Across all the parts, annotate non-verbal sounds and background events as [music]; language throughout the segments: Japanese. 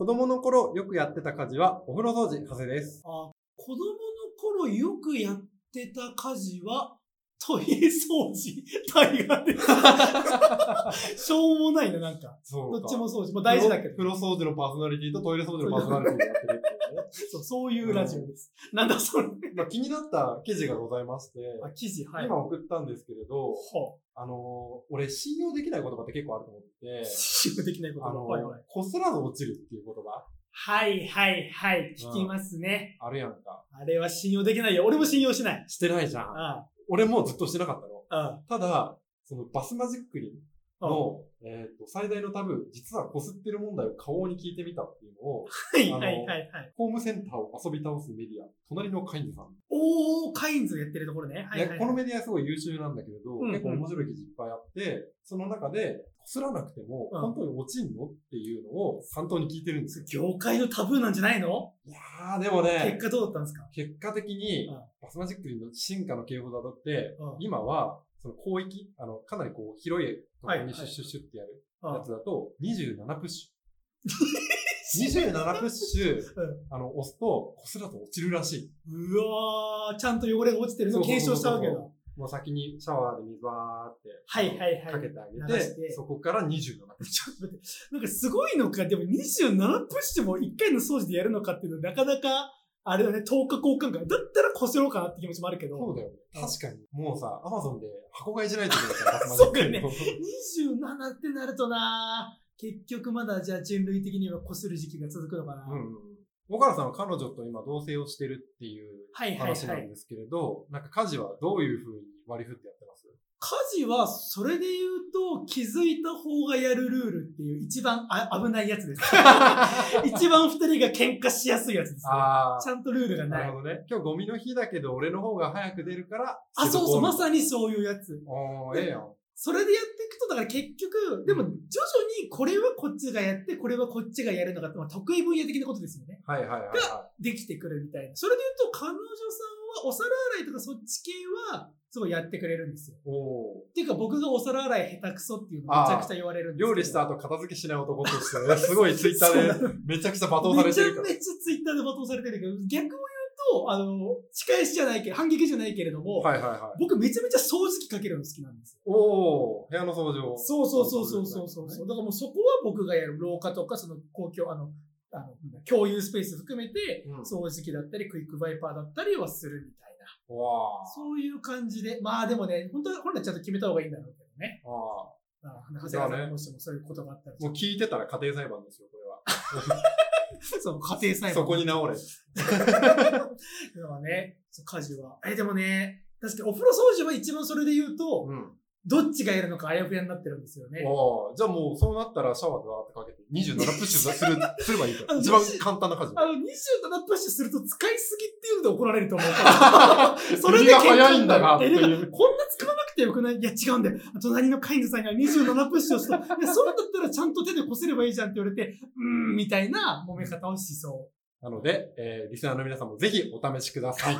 子供の頃よくやってた家事はお風呂掃除、長谷です。あ子供の頃よくやってた家事は、トイレ掃除、大河です。[laughs] しょうもないな、なんか。そどっちも掃除。まあ大事だけど。風呂掃除のパーソナリティとトイレ掃除のパーソナリティでやってるっていうね。[laughs] そう、そういうラジオです。なんだそれ。まあ、気になった記事がございまして、あ、記事、はい。今送ったんですけれど、はあのー俺信用できない言葉って結構あると思ってて、信用できないことが。あのーはいはい。こすらず落ちるっていう言葉はいはいはい。聞きますね。あるやんか。あれは信用できないよ。俺も信用しない。してないじゃん。あ俺もずっとしてなかったの。ただ、そのバスマジックリンの、えっ、と、最大のタブー、実はこすってる問題を顔に聞いてみたっていうのを、はいはいはいはい。ホームセンターを遊び倒すメディア、隣のカインズさん。おー、カインズやってるところね。はいはいこのメディアすごい優秀なんだけれど、うん結構面白い記事いっぱいあって、その中で、こすらなくても、うん本当に落ちんのっていうのを担当に聞いてるんですよ。業界のタブーなんじゃないの？いやー、でもね結、果どうだったんですか？結果的にうん、バスマジックリンの進化の傾向だとって、うん今は、その広域、あの、かなりこう、広いところにシュッシュッシュッってやるあやつだと、27プッシュ。[laughs] 27プッシュ、うんあの、押すと、こすらず落ちるらしい。うわー、ちゃんと汚れが落ちてるのを検証したわけだ。もう先にシャワーで水バーって、はいはいはいかけてあげてて、そこから27プッシュ。ちょっと待って、なんかすごいのか、でも27プッシュも1回の掃除でやるのかっていうのはなかなか、あれだね、10日交換会。だったらこすろうかなって気持ちもあるけど。そうだよね。うん確かに。もうさ、アマゾンで箱買いしないといけないから、そうだね27ってなるとな結局まだじゃあ人類的にはこする時期が続くのかな、うんうん。岡原さんは彼女と今同棲をしてるっていうはいはいはい話なんですけれど、なんか家事はどういう風に割り振ってやっ家事はそれで言うと気づいた方がやるルールっていう一番あ危ないやつです。[laughs] 一番二人が喧嘩しやすいやつです、ね。あちゃんとルールがない。なるほどね。今日ゴミの日だけど、俺の方が早く出るから。あ、そうそう、まに。さにそういうやつ。おー、ええやん。それでやっていくと、だから結局、でも徐々にこれはこっちがやって、これはこっちがやるのかって、まあ、得意分野的なことですよね。はいはいはい、はできてくるみたいな。それで言うと、彼女さんはお皿洗いとかそっち系は、すごいやってくれるんですよ。っていうか僕がお皿洗い下手くそっていうのめちゃくちゃ言われるんーです料理した後片付けしない男としてね、[laughs] すごいツイッターでめちゃくちゃ罵倒されてるから。めちゃめちゃツイッターで罵倒されてるけど、逆を言うと、あの、仕返しじゃないけど、反撃じゃないけれども、はいはいはい。僕めちゃめちゃ掃除機かけるの好きなんですよ。おー、部屋の掃除を。そうそうそうそうそうそうそう。だからもうそこは僕がやる廊下とか、その公共、あの、あの共有スペース含めて、うん掃除機だったり、クイックバイパーだったりはするみたいな。わそういう感じで、まあでもね、本当は本来ちゃんと決めた方がいいんだろうけどね。ー。あああ、長谷川さんにもしもそういうことがあったら、ーもう聞いてたら家庭裁判ですよ、これは。[laughs] そう、家庭裁判。そこに直れ。だからね、家事は。え、でもね、確かにお風呂掃除は一番それで言うと、うん。どっちがやるのかあやふやになってるんですよね。おー、じゃあもうそうなったらシャワーだーってかけて27プッシュする、すればいいかあら。の一番簡単な家事。あの、27プッシュすると使いすぎっていうので怒られると思うから。[laughs] それで早いんだなってえいうこんな使わなくてよくない？いや、違うんだよ。隣のカインズさんが27プッシュをした。いや、そうだったらちゃんと手でこせればいいじゃんって言われて、うーん、みたいな揉め方をしそう。なので、えー、リスナーの皆さんもぜひお試しください。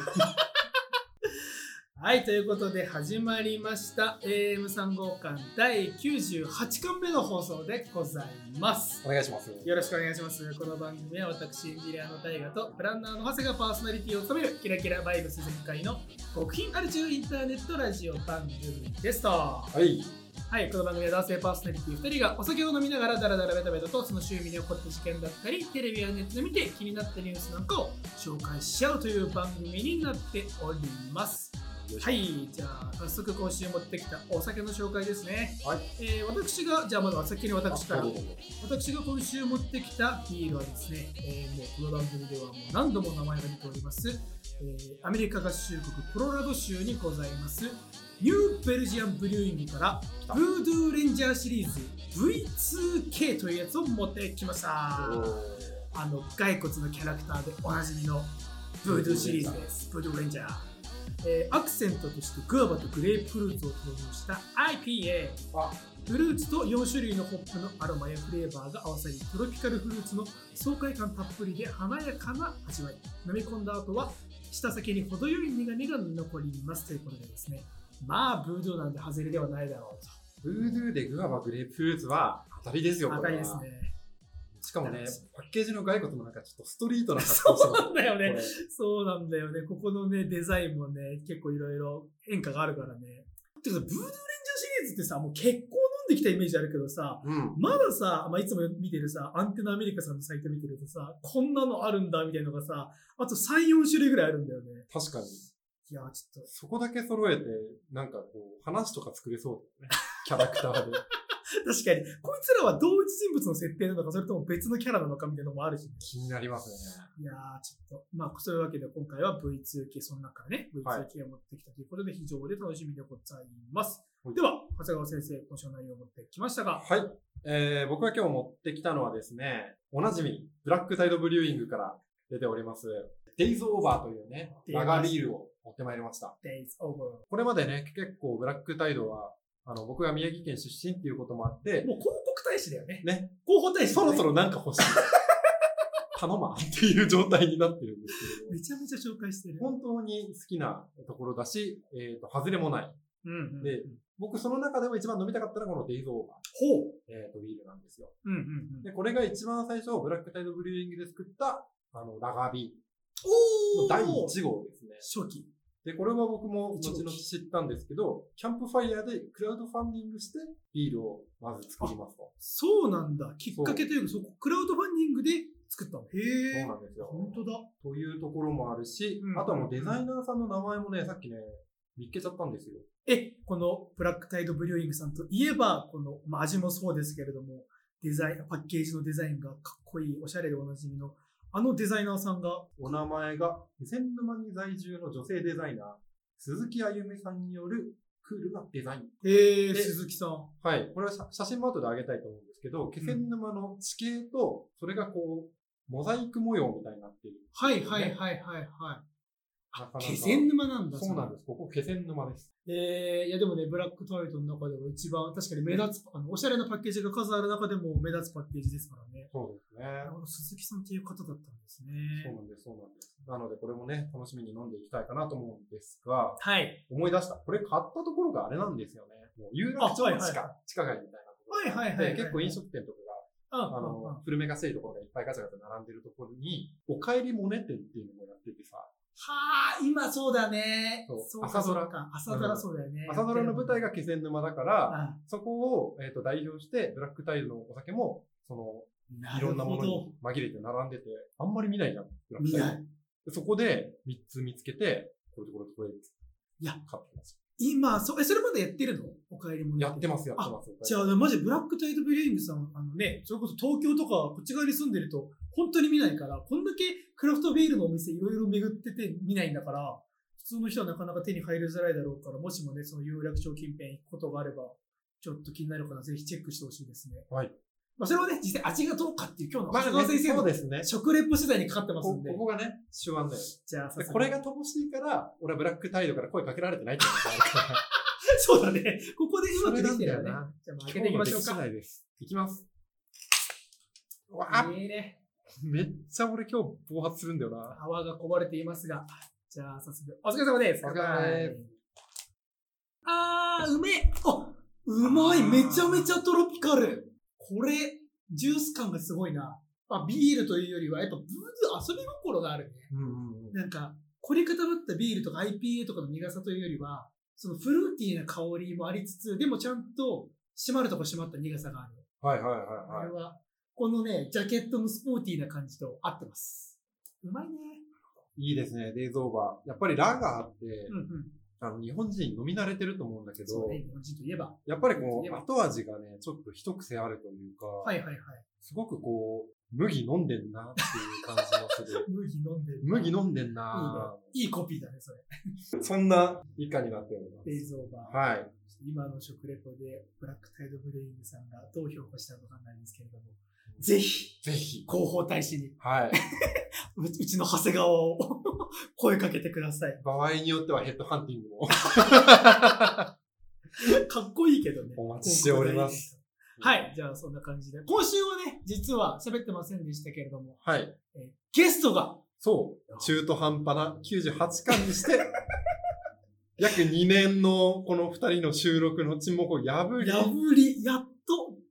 はい、ということで始まりました AM3 号館第98巻目の放送でございます。お願いします。よろしくお願いします。この番組は私、エンジニアの大河とプランナーの長谷がパーソナリティを務めるキラキラバイブス全開の極貧アル中インターネットラジオ番組ですと。ははい。い、この番組は男性パーソナリティ2人がお酒を飲みながらダラダラベタベタとその周囲に起こった事件だったり、テレビやネットで見て気になったニュースなんかを紹介し合うという番組になっております。はい、じゃあ早速今週持ってきたお酒の紹介ですね。はい。えー私が、じゃあまずは先に私から。私が今週持ってきたビールはですね、えーもうこの番組ではもう何度も名前が出ております、えーアメリカ合衆国コロラド州にございます。ニューベルジアンブリューイングからた。ブードゥーレンジャーシリーズ V2K というやつを持ってきました。あの骸骨のキャラクターでおなじみのブードゥーシリーズです。ブードゥーレンジャーえーアクセントとしてグアバとグレープフルーツを投入した IPA あ、フルーツと4種類のホップのアロマやフレーバーが合わさりトロピカルフルーツの爽快感たっぷりで華やかな味わい。飲み込んだ後は舌先に程よい苦みが残りますということでですね。まあブードゥーなんで外れではないだろうと。ブードゥーでグアバグレープフルーツは。当たりですよ、これは。当たりですねしかもね、パッケージの骸骨もなんかちょっとストリートな格好そうなんだよね。そうなんだよね。ここのね、デザインもね、結構いろいろ変化があるからね。てかさ、ブードゥーレンジャーシリーズってさ、もう結構飲んできたイメージあるけどさ、うん。まださ、まあ、いつも見てるさ、アンテナアメリカさんのサイト見てるとさ、こんなのあるんだみたいなのがさ、あと3、4種類ぐらいあるんだよね。確かに。いや、ちょっと。そこだけ揃えて、なんかこう、話とか作れそうだよね。キャラクターで。[laughs] [laughs] 確かに、こいつらは同一人物の設定なのか、それとも別のキャラなのかみたいなのもあるし、ね。気になりますね。いやー、ちょっと、まあ、そういうわけで今回は V2 系、その中からね、はい V2 系を持ってきたということで、非常に楽しみでございます。はいでは、長谷川先生、今週の内容を持ってきましたが、はい。えー、僕が今日持ってきたのはですね、おなじみ、ブラックタイドブリューイングから出ております、デイズオーバーというね、ラガービールを持ってまいりました。Days Over。これまでね、結構ブラックタイドは、あの、僕が宮城県出身っていうこともあって、もう広告大使だよね。ね、広報大使、そろそろなんか欲しい。[laughs] 頼まんっていう状態になってるんですけれどもめちゃめちゃ紹介してる。本当に好きなところだし、えっ、と、外れもない。うんうん。で僕その中でも一番飲みたかったのはこのデイズオーバほう。ー、えっ、と、ビールなんですよ。うんうんうん。で、これが一番最初、ブラックタイドブリューイングで作った、あの、ラガービールおーの第1号ですね。初期。で、これは僕も後々知ったんですけど、キャンプファイヤーでクラウドファンディングしてビールをまず作りますと。そうなんだ。きっかけというか、そこ、クラウドファンディングで作ったの。へえ。そうなんですよ。本当だ。というところもあるし、うんあとはもうデザイナーさんの名前もね、さっきね、見っけちゃったんですよ。え、このブラックタイドブリューイングさんといえば、この、まあ、味もそうですけれども、デザイン、パッケージのデザインがかっこいい、おしゃれでおなじみの、あのデザイナーさんが、お名前が、気仙沼に在住の女性デザイナー、鈴木あゆみさんによるクールなデザイン。えー、で鈴木さん。はい。これは写写真も後で上げたいと思うんですけど、気仙沼の地形と、それがこう、モザイク模様みたいになっている。はいはいはいはいはい。気仙沼なんだ。す。そうなんです。ここ気仙沼です。えー、いやでもね、ブラックタイトの中では一番、確かに目立つ、あの、おしゃれなパッケージが数ある中でも目立つパッケージですからね。そうですね。なるほど、鈴木さんっていう方だったんですそうね。なんです、そうなんです。なので、これもね、楽しみに飲んでいきたいかなと思うんですが、はい。思い出した。これ買ったところがあれなんですよね。もう有楽町の地下、あはい地下街みたいなところ。はいはいはいはいで、結構飲食店とかあが、あの、古めかしいところがいっぱいガチャガチャ並んでるところに、おかえりモネ店っていうのもやっててさ、はあ、今そうだね。そうか朝ドラそうか朝ドラそうだよね。朝ドラの舞台が気仙沼だから、あそこを、えっと代表して、ブラックタイルのお酒も、その、いろんなものに紛れて並んでて、あんまり見ないじゃん。ブラックタイル見ない。でそこで3つ見つけて、これとこれとこれ。いや、買ってます。今、そ、え、それまでやってるの？お帰りもやってます、やってます。じゃあ、マジブラックタイドブリューイングさん、あのね、それこそ東京とかこっち側に住んでると、本当に見ないから、こんだけクラフトビールのお店いろいろ巡ってて見ないんだから、普通の人はなかなか手に入りづらいだろうから、もしもね、その有楽町近辺行くことがあれば、ちょっと気になるから、ぜひチェックしてほしいですね。はい。まあ、それはね、実際味がどうかっていう今日のまあ、長谷川先生のそうですね。食レポ取材にかかってますこんで。ここがね、手腕だよ。じゃあ、でこれが乏しいから、俺はブラックタイドから声かけられてないってこと [laughs] そうだね。ここでうまくできてるよね。じゃあ、まあ開けていきましょうか。いきます。わあ、いいね。めっちゃ俺今日暴発するんだよな。泡がこぼれていますが。じゃあ、早速、お疲れ様です。お疲れ様ですあー、うめえあ、うまいめちゃめちゃトロピカルこれ、ジュース感がすごいな。あ、ビールというよりは、やっぱブード遊び心があるね。うんうんうん。なんか、凝り固まったビールとか IPA とかの苦さというよりは、そのフルーティーな香りもありつつ、でもちゃんと締まるとこ締まった苦さがある。はいはいはいこはいれ。は、このね、ジャケットのスポーティーな感じと合ってます。うまいね。いいですね、デイズオーバー。やっぱりラガーって、うんうん。あの、日本人飲み慣れてると思うんだけど、ね、日本人といえば。やっぱりこ、そう後味がね、ちょっと一癖あるというか、はいはいはい。すごくこう、麦飲んでんなっていう感じがする。[laughs] 麦飲んでる。麦飲んでんな、いいね。いいコピーだね、それ。そんな以下になっております。デイズオーバー。はい。今の食レポで、ブラックタイドブレイングさんがどう評価したのかわかんないんですけれども、ぜひ、ぜひ。広報大使に、はい。ううちの長谷川を [laughs] 声かけてください。場合によってはヘッドハンティングも [laughs] かっこいいけどね。お待ちしております。はい。じゃあ、そんな感じで。今週はね、実は喋ってませんでしたけれども、はい。えーゲストが、そう。中途半端な98巻にして、[laughs] 約2年のこの2人の収録の沈黙を破り、破り、やっと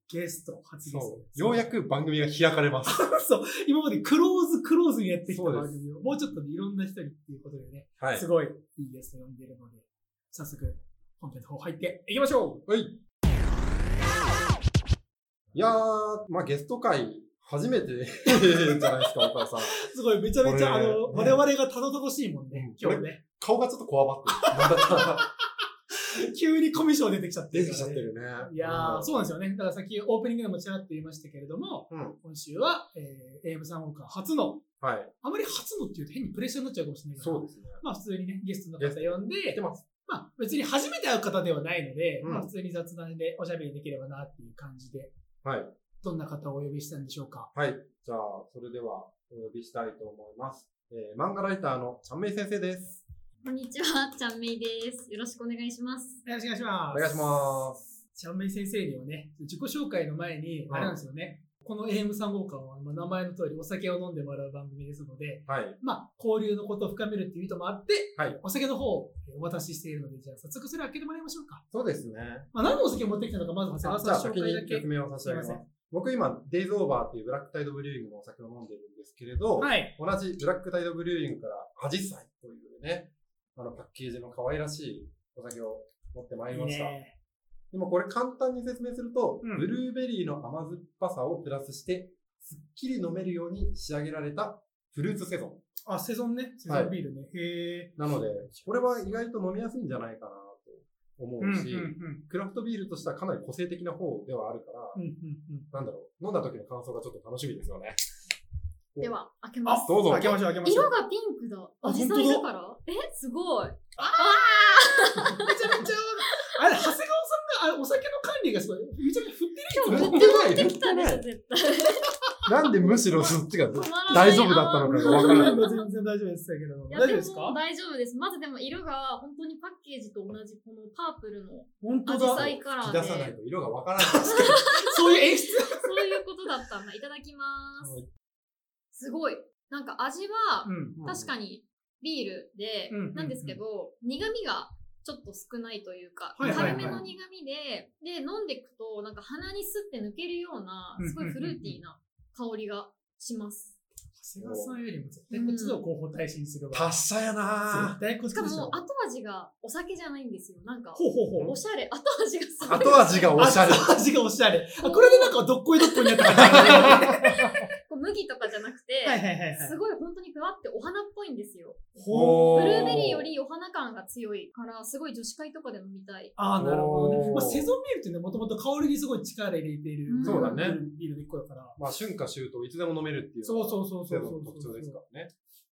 ゲスト、初ゲスト。ようやく番組が開かれます。[laughs] そう。今までクローズクローズにやってきた番組を、もうちょっとねいろんな人にっていうことでね、はすごいいいゲスト呼んでるので、早速、本編の方入っていきましょうはい。いやー、まあゲスト会、初めてじゃないですか、[laughs] 岡田さん。すごい、めちゃめちゃ、あの、ね我々がたどたどしいもんね、うん今日ね。顔がちょっとこわばってる。[laughs] 急にコミュ障出てきちゃって出てきちゃってるね。いやー、そうなんですよね。だからさっきオープニングでもちらっと言いましたけれども、うん。今週は、えー、エイムさんウォーカー初の、はい。あまり初のっていうと変にプレッシャーになっちゃうかもしれないから、そうですね。まあ普通にね、ゲストの方呼んでて、ます。まあ別に初めて会う方ではないので、うんまあ普通に雑談でおしゃべりできればなっていう感じで、はい。どんな方をお呼びしたんでしょうか？はい。じゃあ、それでは、お呼びしたいと思います。えー、漫画ライターのちゃんめい先生です。こんにちは、ちゃんめいです。よろしくお願いします。よろしくお願いします。お願いします。ちゃんめい先生にはね、自己紹介の前に、うんあれなんですよね。この AM 3号館は、まあ、名前の通りお酒を飲んでもらう番組ですので、はい。まあ、交流のことを深めるっていう意図もあって、はいお酒の方をお渡ししているので、じゃあ早速それ開けてもらいましょうか。そうですね。まあ、何のお酒を持ってきたのか、まず長谷あじゃあ川さん先に紹介だけ説。明を差し上げますすいません。僕今、デイズオーバーっていうブラックタイドブリューイングのお酒を飲んでるんですけれど、はい。同じブラックタイドブリューイングからアジサイというね、あのパッケージの可愛らしいお酒を持ってまいりいいました。ね。でもこれ簡単に説明すると、うんブルーベリーの甘酸っぱさをプラスして、すっきり飲めるように仕上げられたフルーツセゾン。あ、セゾンね。セゾンビールね。へえ。なので、これは意外と飲みやすいんじゃないかなと思うん、うん、うし、うん。クラフトビールとしてはかなり個性的な方ではあるから、うん、うん、なんだろう、飲んだ時の感想がちょっと楽しみですよね。では、開けうん。ます。どうぞ開けましょう、開けましょう。色がピンクだ。あアジサ本当だイだからえ、すごい。あ [laughs] めちゃめちゃ、あれ、長谷川さんが、あお酒の管理がすごい、めちゃめちゃ振ってる今日やつだ振って持ってきたでしょ、絶対。なんでむしろそっちが [laughs] 大丈夫だったのかがわからない。全然大丈夫ですけれど大丈夫ですか？も大丈夫です。まずでも色が本当にパッケージと同じこのパープルの本当だアジサ。イカラー引き出さないで、と色がわからないですけど。[laughs] そういう演出？そういうことだったんだ。いただきます。すごい。なんか味はうん。確かにビールでうん、なんですけど、苦味がちょっと少ないというか、軽めの苦味で、で、飲んでいくと、なんか鼻にスッて抜けるようなうん、すごいフルーティーな香りがします。長谷川さんよりも絶対こっちの候補対心するわ。達者やな絶対こっちでしかも、後味がお酒じゃないんですよ。なんか、ほうほうほうお。しゃれ、後味がすごい。後味がおしゃれ。後味がおしゃれ。あ、これでなんかどっこいどっこいになった感じがこう麦とかじゃなくて、はいはいはいはい。すごい本当にふわってお花っぽいんですよ。ほブルーベリーよりお花感が強いから、すごい女子会とかで飲みたい。ああ、なるほどね。まあ、セゾンビールってね、もともと香りにすごい力入れている。うんそうだねビールの一個だから。まあ、春夏秋冬いつでも飲めるっていう。そうそうそうそう特徴ですからね。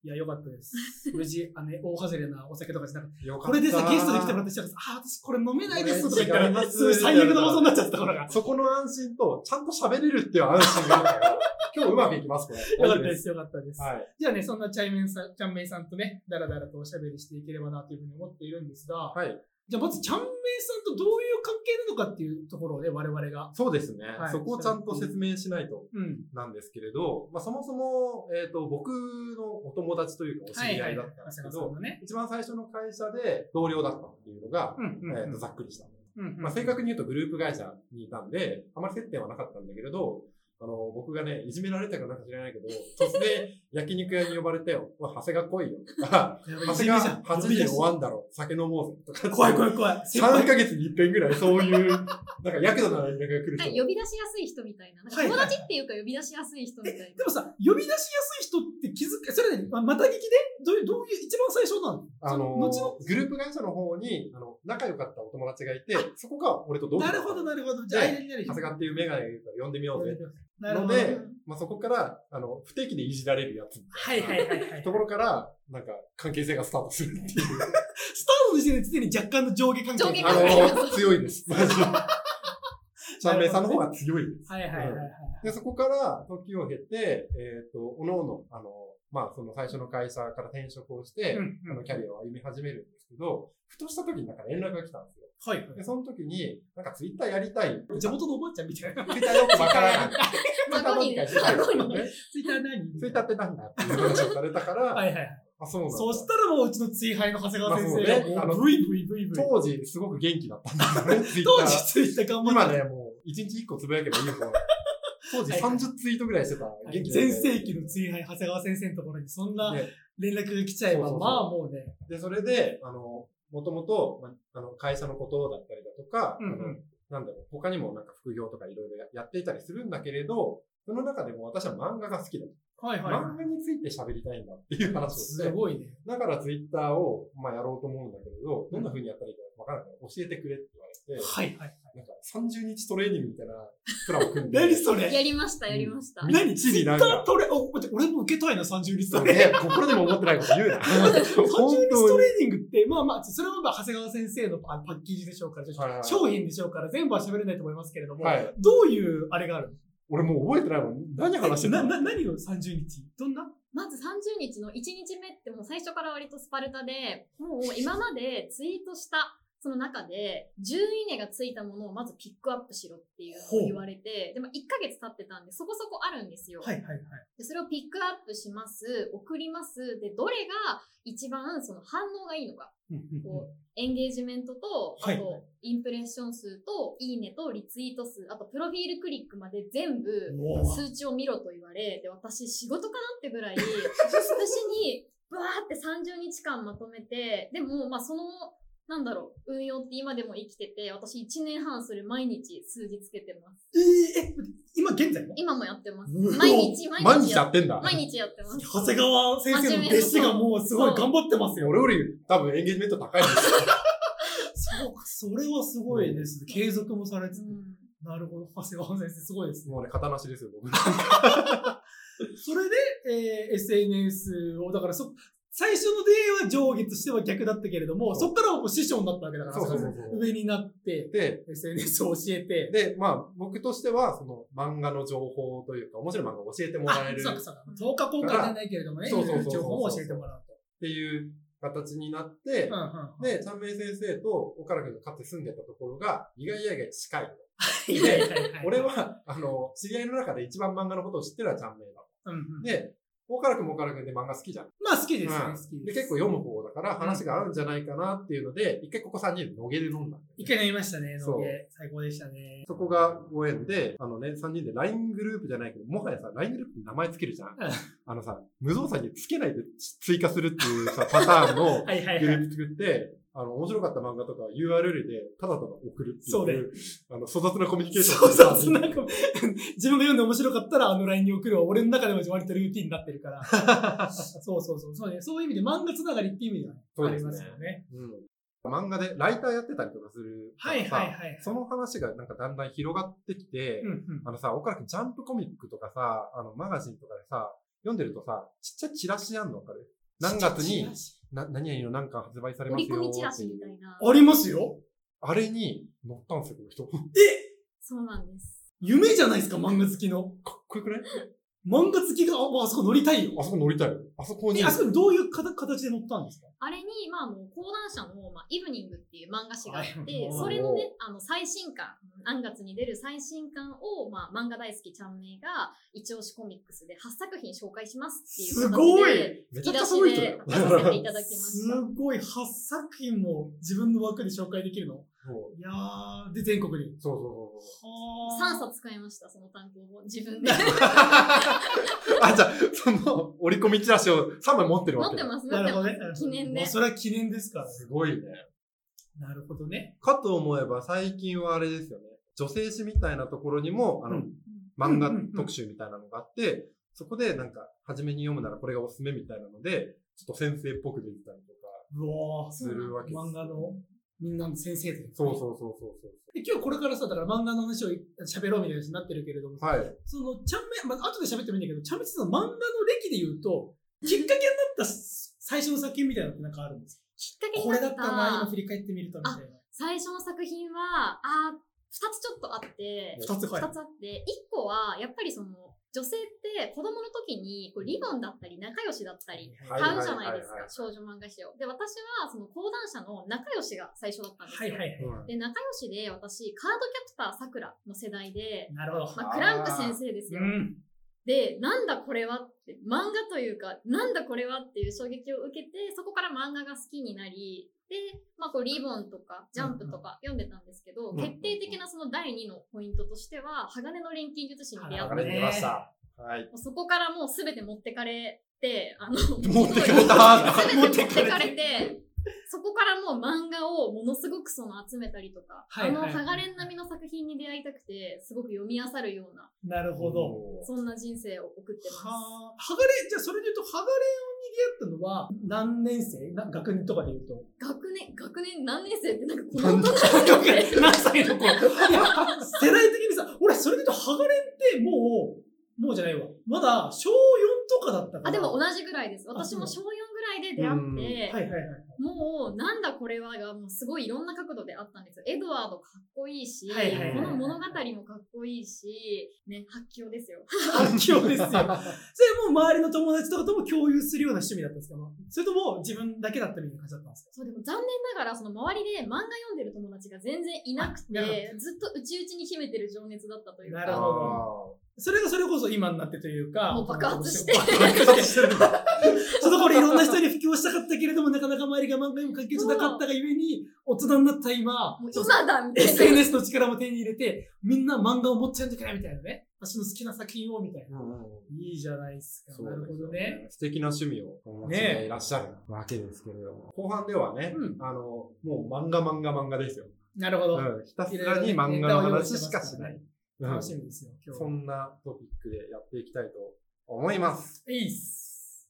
いや、よかったです。[laughs] 無事、あのね、大外れなお酒とかじゃなくて、よかったこれでさ、ゲストで来てもらってしたらさ、あー、私これ飲めないですとか言ったら、すすごい最悪な放送になっちゃったからが。[laughs] そこの安心と、ちゃんと喋れるっていう安心があったから、今日うまくいきます、これ。よかったです、よかったです。はい。じゃあね、そんなチャイメンさん、チャンメイさんとね、だらだらとおしゃべりしていければなというふうに思っているんですが、はい。じゃあまずチャンメイさんとどういう関係なのかっていうところをね、我々が。そうですね、はいそこをちゃんと説明しないとうん。なんですけれど、まあ、そもそも、えっ、と、僕のお友達というかお知り合いだったんですけど長谷川さん、のね。一番最初の会社で同僚だったっていうのが、うんうんうん。えっ、と、ざっくりした。うんうんまあ、正確に言うとグループ会社にいたんで、あまり接点はなかったんだけれど、あの、僕がね、いじめられたかなんか知らないけど、突然 [laughs] 焼肉屋に呼ばれてよ、おい長谷川来いよとか、長谷川いじめじゃん8時で終わんだろ、酒飲もうぜとか。怖い怖い怖い。先3輩ヶ月に一遍ぐらいそういう、なんかヤクザな連絡が来る人はい呼び出しやすい人みたいな。なんかはいはい友達っていうか呼び出しやすい人みたいな。でもさ、呼び出しやすい人って気づく、それね、ままた聞きで？どういう、どういう、一番最初なの？あの後の？グループ会社の方に、あの、仲良かったお友達がいて、そこが俺と同期なるほど、なるほど。じゃあ、で間になる人。長谷川っていうメガネ呼んでみようぜ。ので、まあ、そこから、あの、不定期でいじられるやつ。いはいはいはい。ところから、なんか、関係性がスタートするっていう。[laughs] スタートの時点で常に若干の上下関係上下あ関係の、強いです。マジで。ちゃんめいさんの方が強いです。はいはいはいはい。で、そこから時を経て、えっ、と、おのおの、あの、まあ、その最初の会社から転職をして、うんあの、キャリアを歩み始めるんですけど、ふとした時になんか連絡が来たんですよ。はい。で、その時に、なんかツイッターやりたい。地元のおばあちゃんみたいな。ツイッターよくわからない。[laughs] ツイッター孫にねツイッター何？ツイッターってなんだっていう話をされたから、[laughs] はいはい。あ、そうなんだ。そしたらもううちの追廃の長谷川先生がブイブイブイブイ。当時すごく元気だったんだよね、[laughs] ツイッター。当時ツイッター頑張って。今ね、もう1日1個つぶやけばいいのか。当時はい30ツイートぐらいしてた。元気だ全盛期の追廃、長谷川先生のところにそんなね連絡が来ちゃえば、まあもうね。で、それで、あの、もともと、まあの、会社のことだったりだとか、うんうんあのなんだろう、他にもなんか副業とかいろいろやっていたりするんだけれど、その中でも私は漫画が好きだと。はいはいは漫画について喋りたいんだっていう話をい。して、すごいね。だからツイッターを、まあ、やろうと思うんだけれど、どんな風にやったらいいかわからない教えてくれって言われて、はいはい。なんか30日トレーニングみたいなプランを組んで、[laughs] 何それ？やりました、やりました。うん何一ツイなんかタートレ、お、待って俺も受けたいな、30日トレ。ね、心でも思ってないこと言うな。[laughs] 30日本ト。レーニングって、まあまあ、それはまあ、長谷川先生のあパッケージでしょうから、はいはい商品でしょうから、全部は喋れないと思いますけれども、はいどういうあれがある俺もう覚えてないもん。何話してな、たのな、何を30日？どんな？まず30日の1日目ってもう最初から割とスパルタで、もう今までツイートしたその中で、10いいねがついたものをまずピックアップしろっていうのを言われて、でも1ヶ月経ってたんでそこそこあるんですよ。はいはいはい。でそれをピックアップします、送ります。で、どれが一番その反応がいいのか。こう、エンゲージメントと、あはいと、インプレッション数と、いいねとリツイート数、あと、プロフィールクリックまで全部、数値を見ろと言われ、で、私、仕事かなってぐらい、私に、ブワーって30日間まとめて、でも、まあ、その、なんだろう、運用って今でも生きてて、私1年半それ毎日数字つけてます。えーえ、今現在も？今もやってます。毎日、毎毎日や日やってんだ。毎日やってます。長谷川先生の弟子がもうすごい頑張ってますよ。俺より多分エンゲージメント高いんですよ。[laughs] そうか、それはすごいです。継続もされてて。うんなるほど。長谷川先生すごいですね。もうね、型なしですよ、僕。[laughs] それで、えー SNS を、だからそ、最初の出会いは上下としては逆だったけれども、そう。そっからはもう師匠になったわけだから、そうそうそうそう。上になって、で、SNS を教えて、で、まあ、僕としては、その漫画の情報というか、面白い漫画を教えてもらえる。そうかそうか。10日交換じゃないけれどもね、そうそうそう情報も教えてもらうと。っていう形になってうん、うんうん。で、ちゃんめい先生と岡原君がかつて住んでたところが、意外や意外近い [laughs] 俺、は、あの、知り合いの中で一番漫画のことを知ってるのはちゃんめいだ。うんうん。で、岡原君も岡原君で漫画好きじゃん。まあ好きですね、うん好きで。結構読む方だから話が合うんじゃないかなっていうので、一回ここ3人で野毛で飲んだね一回飲みましたね、野毛。最高でしたね。そこがご縁で、あのね、3人で LINE グループじゃないけど、もはやさ、LINE グループに名前つけるじゃん。あのさ、無造作につけないで追加するっていうさ、パターンの [laughs] はいはいグルはい。ープ作って、あの、面白かった漫画とか URL でただただ送るっていう。そうねあの、粗雑なコミュニケーションそうそうそう、なんか、[laughs] 自分が読んで面白かったらあの LINE に送るは俺の中でも割とルーティンになってるから。[laughs] そうそうそう。そうね。そういう意味で漫画つながりっていう意味ではありますよね。うん。漫画でライターやってたりとかするかはいはいはい。その話がなんかだんだん広がってきて、うんうん。あのさ、岡田君ジャンプコミックとかさ、あの、マガジンとかでさ、読んでるとさ、ちっちゃいチラシあんのわかる？何月に、な、何々の何か発売されます折りよ込みチラシみたいな。ありますよ。あれに乗ったんですよ、この人。かえそうなんです。夢じゃないですか、漫画好きの。っこよくない？漫画好きが、あ、そこ乗りたいよ。あそこ乗りたいよ。あそこに。え、あそこどういうかた形で乗ったんですか？あれに、まあもう講談社の、まあ、イブニングっていう漫画誌があって、はいそれのね、あの、最新刊、何月に出る最新刊を、まあ、漫画大好きちゃんめいが、一押しコミックスで8作品紹介しますっていうすごいで、めちゃくちゃ引き出すごい人だよしで出させていただきますした。[laughs] ごい、8作品も自分の枠で紹介できるの？いやー、で、全国に。そうそうそうは3冊使いました、その単行本。自分で。[laughs] あ、じゃあ、その折り込みチラシを3枚持ってるわけだ。持ってます、持なるほどねってます。。記念で。それは記念ですから。すごいね。なるほどね。かと思えば最近はあれですよね。女性誌みたいなところにも、あの、うん漫画特集みたいなのがあって、そこでなんか、初めに読むならこれがおすすめみたいなので、ちょっと先生っぽく出てたりとかうわーするわけです。漫画のみんなの先生で。そうそうそうそうそう。で今日これからさ、だから漫画の話を喋ろうみたいな話になってるけれども、はい。その、ちゃんめ、まあ、後で喋ってもいいんだけど、ちゃんめさんの漫画の歴で言うと、きっかけになった最初の作品みたいなのってなんかあるんですきっかけかこれになっただったな、今振り返ってみるとみたいな。最初の作品は、あー二つちょっとあって、二つはい二つあって、一個は、やっぱりその、女性って子供の時にこうリボンだったり仲良しだったりはい買うじゃないですか、少女漫画誌を。で、私はその講談社の仲良しが最初だったんですよ。はいはいはい。うんで、仲良しで私、カードキャプターさくらの世代で、なるほど。まあ、クランプ先生ですよ。うん。で、なんだこれはで漫画というか、なんだこれはっていう衝撃を受けて、そこから漫画が好きになり、で、まあ、こう、リボンとか、ジャンプとか読んでたんですけど、うん決定的なその第2のポイントとしては、鋼の錬金術師に出会流って、ました。はい。そこからもうすべて持ってかれて、あの、持ってかれた。持ってかれて、そこからもう漫画をものすごくその集めたりとか、はいはいあの、ハガレン並みの作品に出会いたくて、すごく読み漁るような、なるほど。そんな人生を送ってます。はガレン、じゃあそれで言うと、ハガレンに出会ったのは何年生？な学年とかで言うと？学年、学年何年生ってなんかこの大人な。何歳の子？[laughs] いや、世代的にさ、俺それで言うとハガレンってもう、もうじゃないわ。まだ小4とかだったから。あ、でも同じぐらいです。私も小4ぐらいで出会って、はいはいはい。もう、なんだこれはが、もうすごいいろんんな角度であったんですよ。エドワードかっこいいし、はいはいはいこの物語もかっこいいし、ね、発狂ですよ。反響ですよ。それもう周りの友達とかとも共有するような趣味だったんですか？それとも自分だけだったみたいな感じだったんですか？そう、でも残念ながら、その周りで漫画読んでる友達が全然いなくて、ずっと内々に秘めてる情熱だったというか、なるほどそれがそれこそ今になってというか。もう爆発して [laughs] 爆発してるんだ。ちょっとこれいろんな人に布教したかったけれども、なかなか周りが漫画にも関係しなかったがゆえに、大人になった今、もう今だみたいな。SNS の力も手に入れて、みんな漫画を持っちゃうんじゃないみたいなね。私の好きな作品をみたいな。いいじゃないですか。なるほどね。。素敵な趣味をお持ちでいらっしゃるわけですけれども。後半ではね、うんあの、もう漫画漫画漫画ですよ。なるほど。うん、ひたすらに漫画の話しかしない。うん楽しみですよ、今日は。そんなトピックでやっていきたいと思います。いいっす。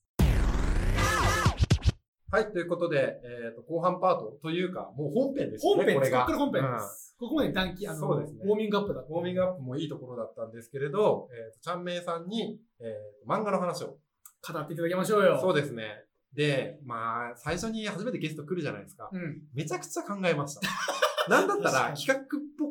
はい、ということで、えっ、と、後半パートというか、もう本編ですね。本編。これが。ここから本編でうんす。ここまで短期、あの、そうですねウォーミングアップだった。ウォーミングアップもいいところだったんですけれど、えっ、と、ちゃんめいさんに、えー漫画の話を。語っていただきましょうよ。そうですね。で、まあ、最初に初めてゲスト来るじゃないですか。うん。めちゃくちゃ考えました。なんだったら企画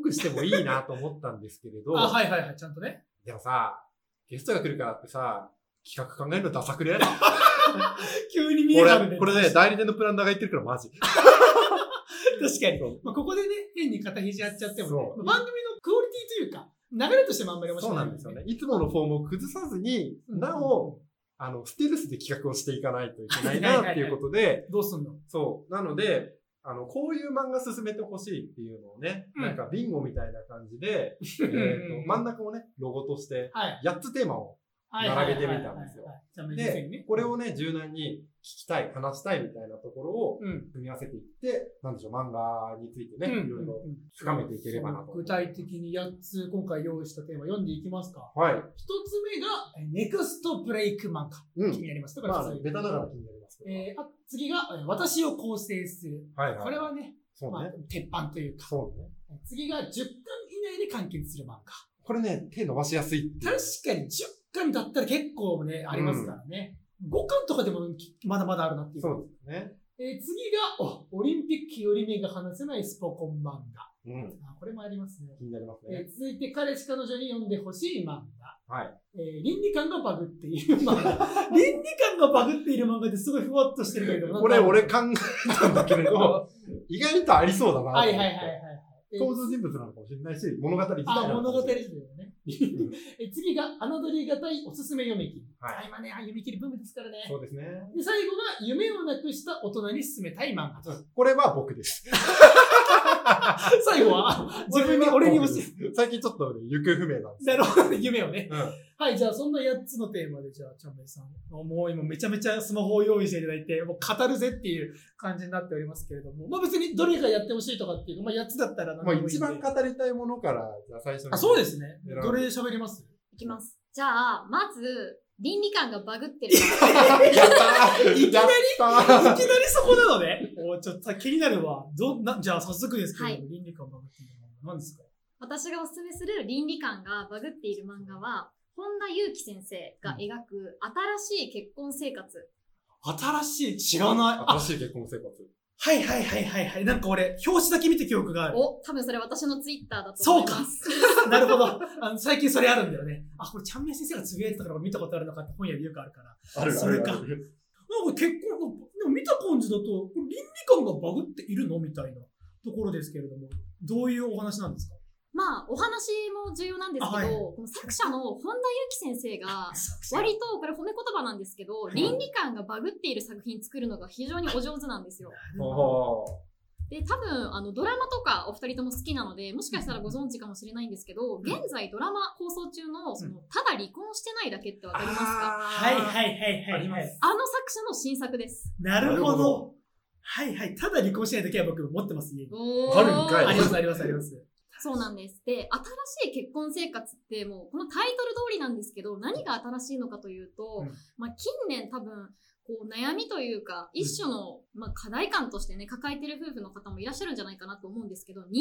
くしてもいいなと思ったんですけれど、あ、はいはいはい、ちゃんとね。でもさ、ゲストが来るからってさ、企画考えるのダサくね？[laughs] 急に見えなく俺、これね、代理店のプランナーが言ってるからマジ。[laughs] 確かに。まあ、ここでね、変に肩肘やっちゃってもね番組のクオリティというか、流れとしてもあんまり面そ白くないうなんですよね。。いつものフォームを崩さずに、うんなお、あの、ステルスで企画をしていかないといけないなっていうことで、どうすんの？そう。なので、あの、こういう漫画進めてほしいっていうのをね、うんなんかビンゴみたいな感じで、[laughs] えーと真ん中をね、ロゴとして、はい。8つテーマをはいはいはい並べてみたんですよはいはいはいじゃあ、実際にでね、。これをね、柔軟に聞きたい、話したいみたいなところをうん。組み合わせていって、なんでしょう、漫画についてね、うんいろいろうん深めていければなと具体的に8つ今回用意したテーマ読んでいきますか。はい。1つ目が、えネクストブレイク漫画。うん気。になります。これまあ、ベタながら気になり。えーあ次が、えー私を構成する。はいはい。これはね、まあそうね。、鉄板というか。そうね。次が10巻以内で完結する漫画。これね、手伸ばしやすいいう。確かに10巻だったら結構ね、ありますからね。5巻とかでもきまだまだあるなっていう。そうですね。えー次がお、オリンピックより目が離せないスポコン漫画。うん。あこれもありますね。気になりますえーね。続いて、彼氏彼女に読んでほしい漫画。はい。えー [laughs] 倫理観がバグっている漫画。倫理観がバグっている漫画ってすごいふわっとしてるけれども。これ俺か考えたんだけれど、[laughs] 意外とありそうだな。はいはいはいはい登場人物なのかもしれないし、物語自体なあ、のか物語でもしれないすよね。うん [laughs] え次が、侮りがたいおすすめ読み切り。はいあ今ね、あ読み切りブームですからね。そうですね。で、最後が、夢をなくした大人に勧めたい漫画。これは僕です。[laughs] 最後は、[laughs] 自分に、俺に教ええ [laughs] 最近ちょっとね、行方不明なんですなるほど、夢をね。うん。はい、じゃあそんな8つのテーマで、じゃあ、ちゃんめいさん。もう今めちゃめちゃスマホを用意していただいて、もう語るぜっていう感じになっておりますけれども、まあ別にどれかやってほしいとかっていうか、まあ8つだったら何まあでもいいんで一番語りたいものから、じゃあ最初に。あ、そうですねどれ喋ります？いきます。じゃあ、まず、倫理観がバグってるか [laughs] やら。ったーいきなりいきなりそこなのね。おちょっと気になるわ。どなじゃあ早速ですけど、はい倫理観バグっていうのは何ですか？私がおすすめする倫理観がバグっている漫画は、本田祐樹先生が描く新しい結婚生活。新しい知らない。あ、新しい結婚生活。はいはいはいはいはい。なんか俺、表紙だけ見た記憶がある。お、多分それ私のツイッターだと思います。[laughs] なるほど。あの最近それあるんだよね。あ、これ、ちゃんめい先生がつぶやいてたから見たことあるのかって本屋でよくあるから。あるそれかなんか結婚、でも見た感じだと、これ倫理観がバグっているのみたいなところですけれども、どういうお話なんですか？まあ、お話も重要なんですけど、あはいこの作者の本田由紀先生が、割とこれ褒め言葉なんですけど、倫理観がバグっている作品作るのが非常にお上手なんですよ。おで、多分、あの、ドラマとかお二人とも好きなので、もしかしたらご存知かもしれないんですけど、現在ドラマ放送中の、その、ただ離婚してないだけってわかりますかはいはいはいはいありますはい。あの作者の新作です。なるほど。はいはい。ただ離婚しないだけは僕持ってます、家あるんかいありますありますあります。そうなんです。で、新しい結婚生活ってもう、このタイトル通りなんですけど、何が新しいのかというと、うんまあ、近年多分、こう悩みというか、一種の、まあ、課題感としてね、抱えてる夫婦の方もいらっしゃるんじゃないかなと思うんですけど、妊活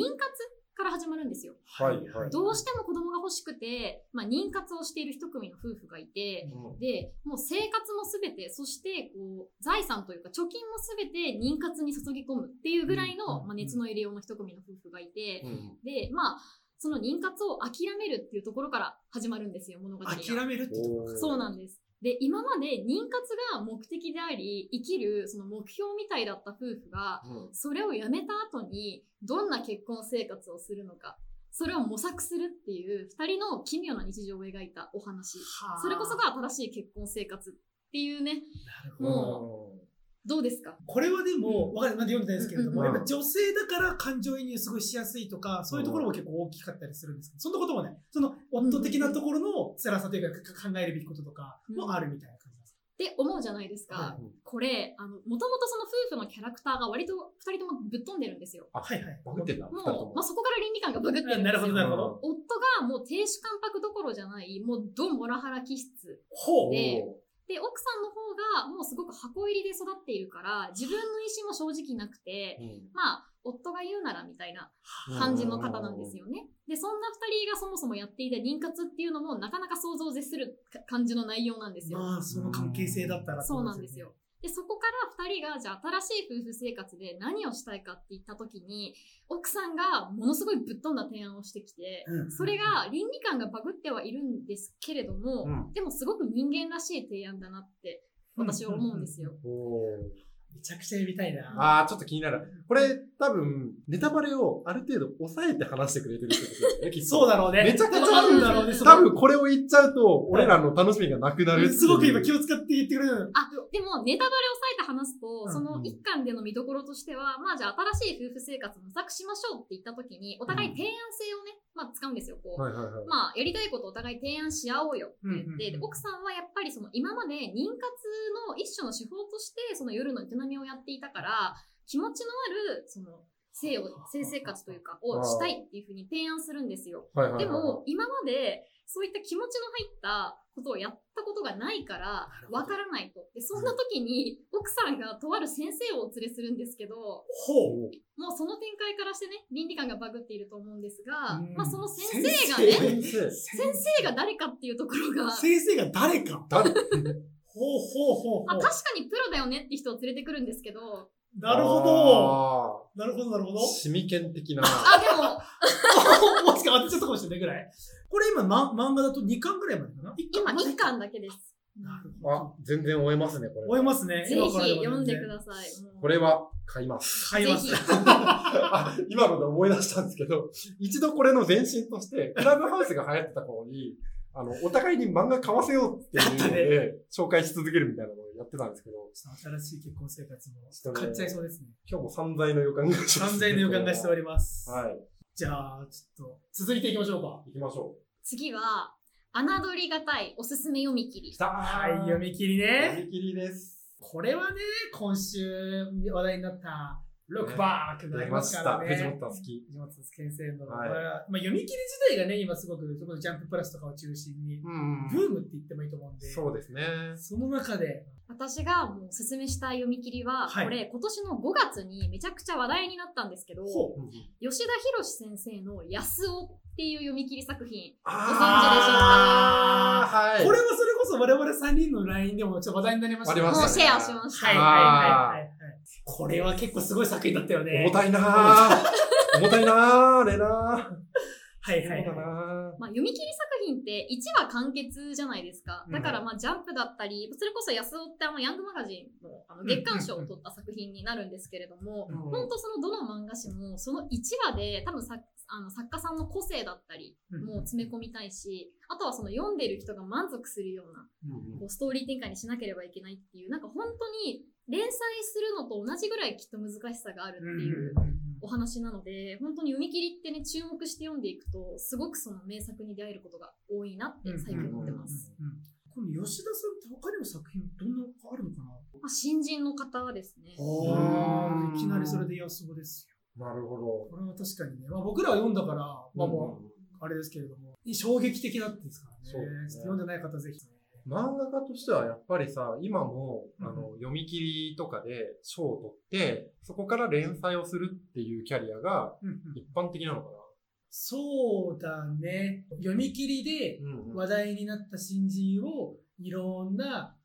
から始まるんですよ。はいはい。どうしても子供が欲しくて、まあ、妊活をしている一組の夫婦がいて、うんで、もう生活もすべて、そして、こう、財産というか、貯金もすべて妊活に注ぎ込むっていうぐらいの、うんまあ、熱の入れようの一組の夫婦がいて、うんで、まあ、その妊活を諦めるっていうところから始まるんですよ、物語が。諦めるってとこか。そうなんです。で、今まで妊活が目的であり、生きるその目標みたいだった夫婦が、うん。それをやめた後に、どんな結婚生活をするのか、それを模索するっていう、二人の奇妙な日常を描いたお話。はあ。それこそが新しい結婚生活っていうね、なるほど。うですか？これはでも、わかんない、読んでないですけれども、うんやっぱ女性だから感情移入すごいしやすいとか、そういうところも結構大きかったりするんですけど、そんなこともね、その夫的なところの辛さというか、か考えるべきこととかもあるみたいな感じですって思うじゃないですか。はこれ、あの、もともとその夫婦のキャラクターが割と二人ともぶっ飛んでるんですよ。あはいはいバグってんだ、もう、もまあ、そこから倫理観がバグってるんですよ。なるほどなるほど夫がもう亭主関白どころじゃない、もうドモラハラ気質。ほう。でで、奥さんの方がもうすごく箱入りで育っているから、自分の意思も正直なくて、うんまあ、夫が言うならみたいな感じの方なんですよね。で、そんな二人がそもそもやっていた妊活っていうのもなかなか想像を絶する感じの内容なんですよ。まあ、その関係性だったら、そうなんですよ。。で、そこから二人が、じゃあ新しい夫婦生活で何をしたいかって言った時に、奥さんがものすごいぶっ飛んだ提案をしてきて、うんそれが倫理観がバグってはいるんですけれども、うんでもすごく人間らしい提案だなって私は思うんですよ。おーめちゃくちゃやりたいな。ああ、ちょっと気になる。これ、多分、ネタバレをある程度抑えて話してくれてるってことですよね、きっと [laughs] そうだろうね。めちゃくちゃあるんだろうね。多分これを言っちゃうと、俺らの楽しみがなくなるすごく今気を使って言ってくれる。あ、でもネタバレを抑えて話すと、うんその一巻での見どころとしては、まあじゃあ新しい夫婦生活模索しましょうって言った時に、お互い提案性をね、まあ使うんですよ、こう。はいはいはい。まあ、やりたいことをお互い提案し合おうよって言って、うんうんうんで奥さんはやっぱりその今まで妊活の一種の手法として、その夜の営みをやっていたから、気持ちのある、その、性を、性生活というか、をしたいっていうふうに提案するんですよ。はいはいはいでも、今まで、そういった気持ちの入ったことをやったことがないからわからないと。で、そんな時に、奥さんがとある先生をお連れするんですけど、ほう。もうその展開からしてね、倫理観がバグっていると思うんですがうん、まあその先生がね、先生。先生が誰かっていうところが、先生が誰か。[laughs] 誰？ほうほうほうあほう。確かにプロだよねって人を連れてくるんですけど、なるほど。ど。なるほど、なるほど。シミケン的な。[laughs] あ、でも、[laughs] もしか当てちゃったかもしれないぐらい。これ今、ま、漫画だと2巻ぐらいまでかな ?1 今1巻だけです。なるほあど。、全然追えますね、これ。追えますね。ぜひ読んでください。これは買います。買います。[laughs] あ今ので思い出したんですけど、一度これの前身として、クラブハウスが流行ってた頃に、あの、お互いに漫画買わせようっていうので、紹介し続けるみたいなのをやってたんですけど、新しい結婚生活も買っちゃいそうですね。今日も散財の予感がします、完全の予感がしております。はい。じゃあ、ちょっと、続いていきましょうか。行きましょ次は、侮りがたいおすすめ読み切りはい、読み切りね。読み切りです。これはね、今週話題になった、ロックバークがありますからね。出ました。[laughs] 藤本樹。藤本先生の、はい。これはまあ、読み切り自体がね、今すごく、そこのジャンププラスとかを中心に、うんブームって言ってもいいと思うんで、そうですね。その中で、私がもうおすすめしたい読み切りは、はい。これ今年の5月にめちゃくちゃ話題になったんですけど、ほ吉田博先生の安尾っていう読み切り作品。あーはい。これはそれこそ我々3人の LINE でもちょっと話題になりましたね。もうシェアしました。はいはいはい。これは結構すごい作品だったよね。重たいなぁ。[laughs] 重たいなぁ、あれなぁ。はいはいはい。そうだなまあ、読み切り作品って1話完結じゃないですか。だからまあジャンプだったり、それこそ安尾ってあのヤングマガジンのあの月刊賞を取った作品になるんですけれども、うん本当そのどの漫画誌もその1話で多分さあの作家さんの個性だったりも詰め込みたいし、あとはその読んでる人が満足するようなうんこうストーリー展開にしなければいけないっていう、なんか本当に連載するのと同じぐらいきっと難しさがあるっていうお話なので、本当に読み切りってね、注目して読んでいくと、すごくその名作に出会えることが多いなって最近思ってます。この吉田さんって他にも作品どんなのあるのかな？まあ、新人の方ですね。ああ、いきなりそれで安尾ですよ。なるほど。これは確かにね、まあ、僕らは読んだから、まあもうあれですけれども、衝撃的だったですからね。そうね読んでない方ぜひね。漫画家としてはやっぱりさ、今も、うん。あの、読み切りとかで賞を取って、そこから連載をするっていうキャリアが一般的なのかそうだね。読み切りで話題になった新人をいろんな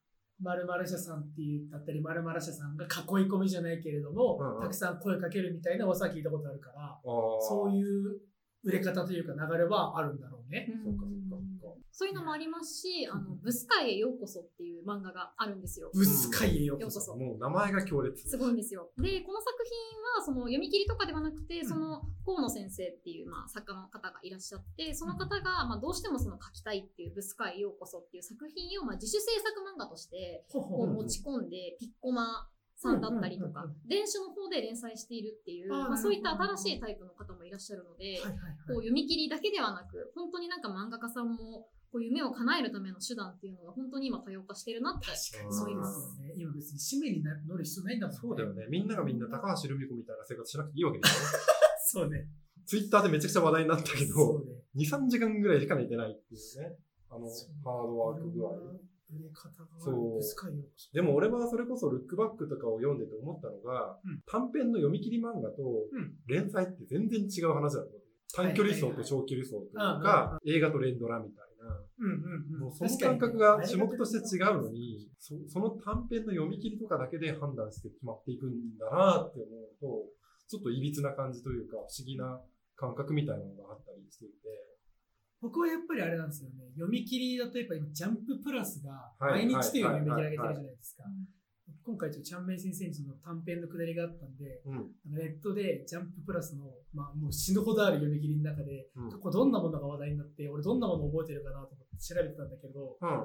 〇〇社さんっていうだったり〇〇社さんが囲い込みじゃないけれども、うんうん。たくさん声かけるみたいな噂は聞いたことあるから。そういう売れ方というか流れはあるんだろうね。そうかそうかそうか。そういうのもありますし、あの、ブス界へようこそっていう漫画があるんですよ。ブス界へようこそ。ようこそ。もう名前が強烈。すごいんですよ。で、この作品は、その読み切りとかではなくて、んその河野先生っていう、まあ、作家の方がいらっしゃって、その方が、まあ、どうしてもその書きたいっていう、ブス界へようこそっていう作品を、まあ、自主制作漫画として、こう持ち込んで、ピッコマさんだったりとか電子の方で連載しているっていう、まあ、そういった新しいタイプの方もいらっしゃるので、はいはいこうはい。読み切りだけではなく、本当になんか漫画家さんも、こう夢を叶えるための手段っていうのが本当に今多様化してるなって確かに思いま。そうですすね。今別に使命にな乗る必要ないんだもんね。そうだよね。みんながみんな高橋留美子みたいな生活しなくていいわけでしょ。[laughs] そうね。ツイッターでめちゃくちゃ話題になったけそど、うね。2、3時間ぐらいしか寝てないっていうね。あの、ハードワーク具合。売れ方がそうブス界よ。でも俺はそれこそルックバックとかを読んでて思ったのが、うん短編の読み切り漫画とうん連載って全然違う話だと思う。短距離走と長距離走というか、映画と連ドラみたいな。もうその感覚が種目として違うのに、そその短編の読み切りとかだけで判断して決まっていくんだなって思うと、ちょっといびつな感じというか、不思議な感覚みたいなのがあったりしていて。僕はやっぱりあれなんですよね。読み切りだとやっぱりジャンププラスがはい毎日という読み切り上げてるじゃはいないですか。今回ちょっとチャンメイ先生にその短編のくだりがあったんで、うん。ネットでジャンププラスの、まあもう死ぬほどある読み切りの中で、うん。過去どんなものが話題になって、俺どんなものを覚えてるかなと思って調べてたんだけど、うん。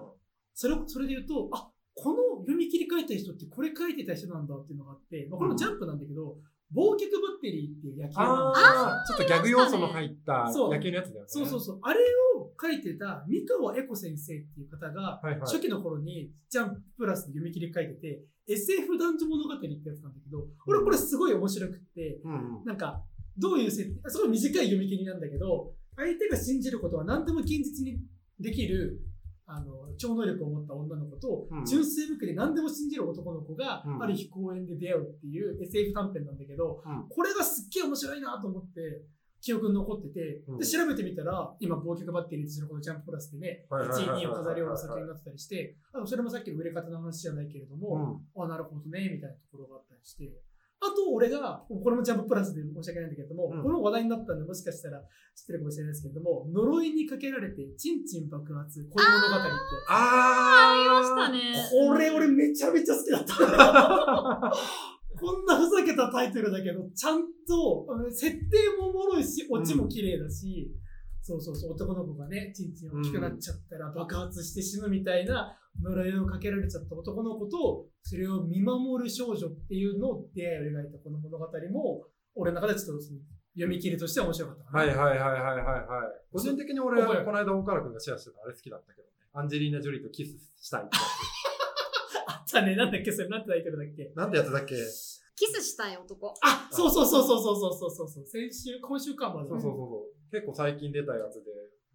それを、それで言うと、あ、この読み切り書いた人ってこれ書いてた人なんだっていうのがあって、まあ、これもジャンプなんだけど、忘却バッテリーっていう野球のああ、ちょっとギャグ要素の入ったそう野球のやつだよね。そうそうそう。あれを書いてた三河恵子先生っていう方が、はいはい。初期の頃にジャンププラスで読み切り書いてて、SF 男女物語ってやつなんだけど、俺これすごい面白くって。なんか、どういう設定、すごい短い読み切りなんだけど、相手が信じることは何でも現実にできる、あの、超能力を持った女の子と、うん。純粋無垢で何でも信じる男の子がう、ん。ある日公園で出会うっていう SF 短編なんだけど、うん。これがすっげえ面白いなと思って、記憶に残ってて、うん。で、調べてみたら、今、忘却バッテリーにするこのジャンププラスでね、はいはいはいはい1位、2位を飾るような作品になってたりして、あのそれもさっきの売れ方の話じゃないけれども、うん。あ、なるほどね、みたいなところがあったりして。あと、俺が、これもジャンププラスで申し訳ないんだけれども、うんこの話題になったんで、もしかしたら知ってるかもしれないですけれども、呪いにかけられて、チンチン爆発、恋物語ってやつ。あありましたね。これ、俺めちゃめちゃ好きだった。[laughs] こんなふざけたタイトルだけど、ちゃんと、あの設定もおもろいし、オチも綺麗だし、そうそうそう、男の子がね、チンチン大きくなっちゃったら爆発して死ぬみたいな呪いをかけられちゃった男の子と、それを見守る少女っていうのを出会いを描いたこの物語も、俺の中でちょっとその読み切りとしては面白かったかな。はいはいはいはいはいはい。個人的に俺この間岡原くんがシェアしてたあれ好きだったけどね。アンジェリーナ・ジョリーとキスしたいってやあったね、なんだっけ、それ？なんてタイトルだっけつ。なんてやつだっけ？キスしたい男。あ、そうそうそうそうそうそうそうそう。先週、今週か、まず。そうそうそうそう。結構最近出たやつで、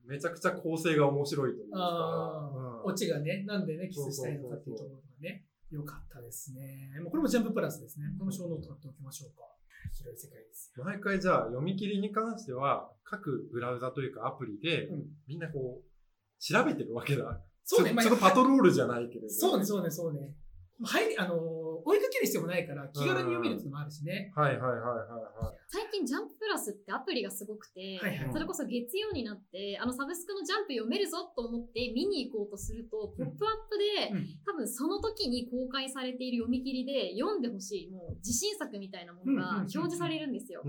めちゃくちゃ構成が面白いというか。うんオチがね、なんでね、キスしたいのかっていうところがね、よかったですね。もうこれもジャンププラスですね。このショーノート貼っておきましょうか。広い世界ですよ。毎回じゃあ読み切りに関しては、各ブラウザというかアプリで、うんみんなこう、調べてるわけだ。そうね、まあちょっとパトロールじゃないけれど。そうね、そうね、そうね。入り、あのー追いかける必要もないから、気軽に読めるっていうのもあるしね。はいはいはいはいはい。最近ジャンププラスってアプリがすごくて、はいはい。それこそ月曜になって、あのサブスクのジャンプ読めるぞと思って見に行こうとすると、ポップアップで、うん。多分その時に公開されている読み切りで読んでほしい、もう自信作みたいなものが表示されるんですよ。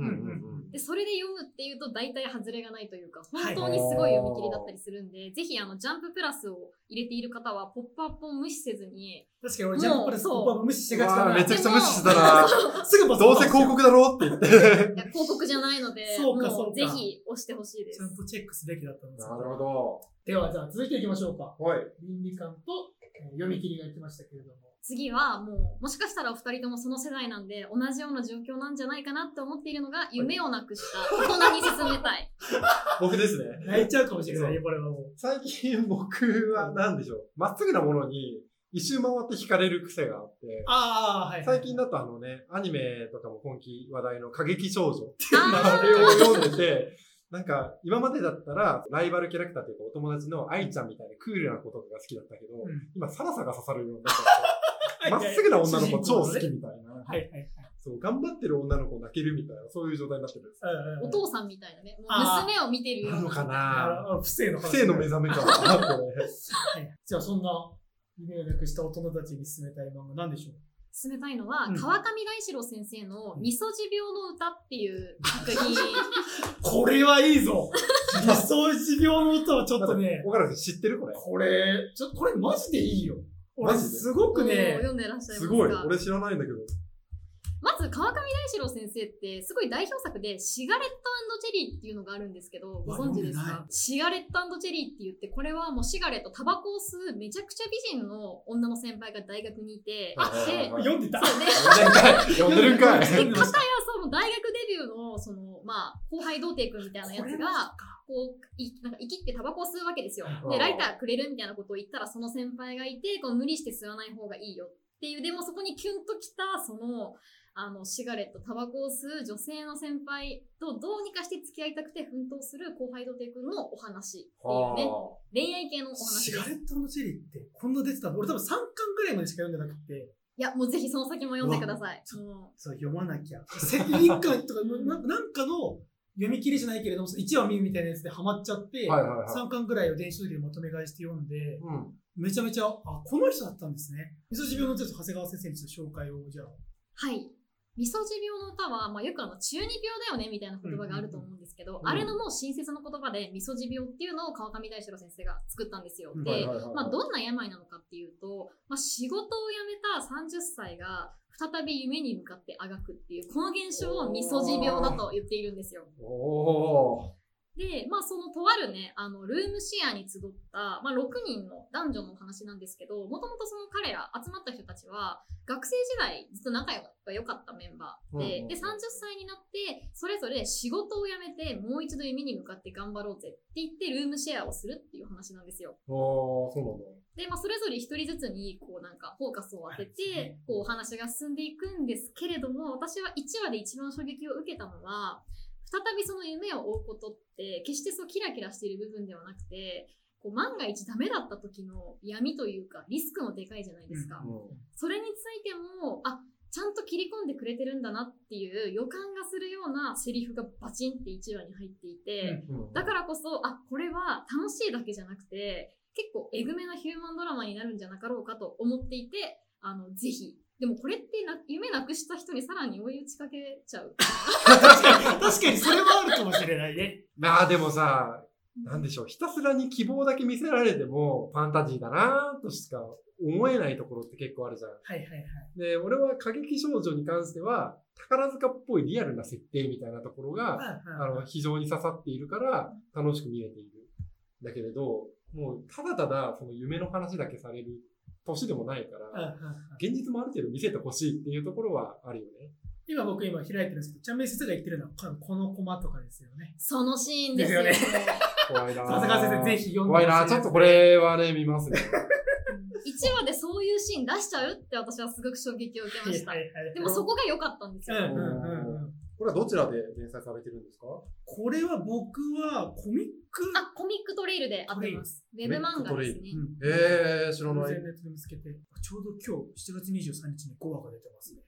で、それで読むっていうと大体外れがないというか、本当にすごい読み切りだったりするんで、ぜひあの、ジャンププラスを入れている方は、ポップアップを無視せずに、確かに俺ジャンププラスそうポップアップ無視してがちだな。めちゃくちゃ無視してたな。すぐどうせ広告だろって言って。いや広告じゃないので、もそうかそうかぜひ押してほしいですちゃ。んとチェックすべきだったんですなるほど。では、じゃあ続いていきましょうか。はい。倫理観と、えー読み切りが言ってましたけれども。次はもう、もしかしたらお二人ともその世代なんで、同じような状況なんじゃないかなって思っているのが、夢をなくした大人に進めたい。[laughs] 僕ですね。泣いちゃうかもしれないね、これはもう。最近僕は何でしょう。まっすぐなものに一周回って惹かれる癖があって、ああ、はい、はい。最近だとあのね、アニメとかも今季話題の過激少女っていうああれを読んでて、なんか今までだったらライバルキャラクターというかお友達の愛ちゃんみたいなクールな子とかが好きだったけど、うん今サラサが刺さるようになっちゃって、[laughs] まっすぐな女の子超好きみたいな。はいはいはい。そう、頑張ってる女の子泣けるみたいな、そういう状態になってるんです。うんうんお父さんみたいなね、娘を見てるような。なのかな不正の話不正の目覚めかな、これ。はいじゃあそんな夢をなくした大人たちに進めたい漫画何でしょう？進めたいのは、うん川上大志郎先生のみそじ病の歌っていう作品。[laughs] これはいいぞ理想持病の歌はちょっとね、知ってるこれ。これ、ちょっとこれマジでいいよ。俺マジで？すごくね、読んでらっしゃいますかすごい。俺知らないんだけど。川上大志郎先生ってすごい代表作でシガレットチェリーっていうのがあるんですけどご存知ですか？シガレットチェリーって言ってこれはもうシガレットタバコを吸うめちゃくちゃ美人の女の先輩が大学にいてあではい読んでた？読んでるんかい。で片やその大学デビューのそのまあ後輩童貞くんみたいなやつがこういなんか生きってタバコを吸うわけですようんでライターくれるみたいなことを言ったらその先輩がいてこう無理して吸わない方がいいよっていうでもそこにキュンときたそのあのシガレットタバコを吸う女性の先輩とどうにかして付き合いたくて奮闘する後輩童貞くんのお話っていうねは恋愛系のお話シガレットのチェリーってこんな出てたの俺多分3巻ぐらいまでしか読んでなくて、いやもうぜひその先も読んでくださいそう読まなきゃ。せ一巻とかな、なんかの読み切りじゃないけれども、1話見るみたいなやつでハマっちゃって、はいはいはい3巻ぐらいを電子書籍でまとめ買いして読んで、うん。めちゃめちゃ、あ、この人だったんですね。みそじ病のちょっと長谷川先生に紹介を、じゃあ。はい。みそじ病の歌は、まあ、よくあの中二病だよねみたいな言葉があると思うんですけど、うんあれのもう親切の言葉でみそじ病っていうのを川上大志郎先生が作ったんですよ。うんで、はいはいはいはいまあ、どんな病なのかっていうと、まあ、仕事を辞めた30歳が再び夢に向かってあがくっていうこの現象をみそじ病だと言っているんですよ。おー。で、まあ、そのとあるね、あの、ルームシェアに集った、まあ、6人の男女のお話なんですけど、もともとその彼ら集まった人たちは、学生時代ずっと仲が良かったメンバーで、うんうんで、30歳になって、それぞれ仕事を辞めて、もう一度夢に向かって頑張ろうぜって言って、ルームシェアをするっていう話なんですよ。おー、そうなんだ。で、まあ、それぞれ一人ずつに、こうなんか、フォーカスを当てはいて、こう、お話が進んでいくんですけれども、私は1話で一番衝撃を受けたのは、再びその夢を追うことって、決してそうキラキラしている部分ではなくて、こう万が一ダメだった時の闇というか、リスクもでかいじゃないですか。うんそれについても、あ、ちゃんと切り込んでくれてるんだなっていう予感がするようなセリフがバチンって1話に入っていて、うんだからこそ、あ、これは楽しいだけじゃなくて、結構えぐめなヒューマンドラマになるんじゃなかろうかと思っていて、あの、ぜひ。でもこれってな夢なくした人にさらに追い打ちかけちゃう。確かに、確かにそれはあるかもしれないね。まあでもさ、なんでしょう、ひたすらに希望だけ見せられても、ファンタジーだなとしか思えないところって結構あるじゃん。はいはいはい。で、俺は過激少女に関しては、宝塚っぽいリアルな設定みたいなところが、あの、非常に刺さっているから、楽しく見れている。だけれど、もう、ただただ、その夢の話だけされる年でもないから、現実もある程度見せてほしいっていうところはあるよね。今僕今開いてるんですけど、ちゃんめい先生が言ってるのは、このコマとかですよね。そのシーンですよ。ですよ怖いな長谷川先生ぜひ読んで怖いなちょっとこれはね、見ますね。1話でそういうシーン出しちゃうって私はすごく衝撃を受けましたでもそこが良かったんですよ。うんうんうんうん。これはどちらで連載されてるんですか？これは僕はコミック、あ、コミックトレイルで合ってます。ウェブ漫画ですね。うんええー、知らない。偶然ネットで見つけて、ちょうど今日7月23日に5話が出てますね。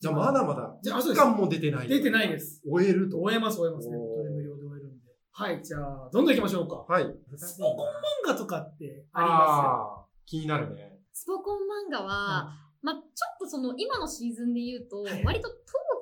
じゃあまだまだ、じゃあ、あ、そうです。一巻も出てない。出てないです。終えると。終えます、終えますね。無料で終えるんで。はい、じゃあ、どんどん行きましょうか。はい。スポコン漫画とかってありまあー気になるね。スポコン漫画は、まあ、ちょっとその今のシーズンで言うと、割と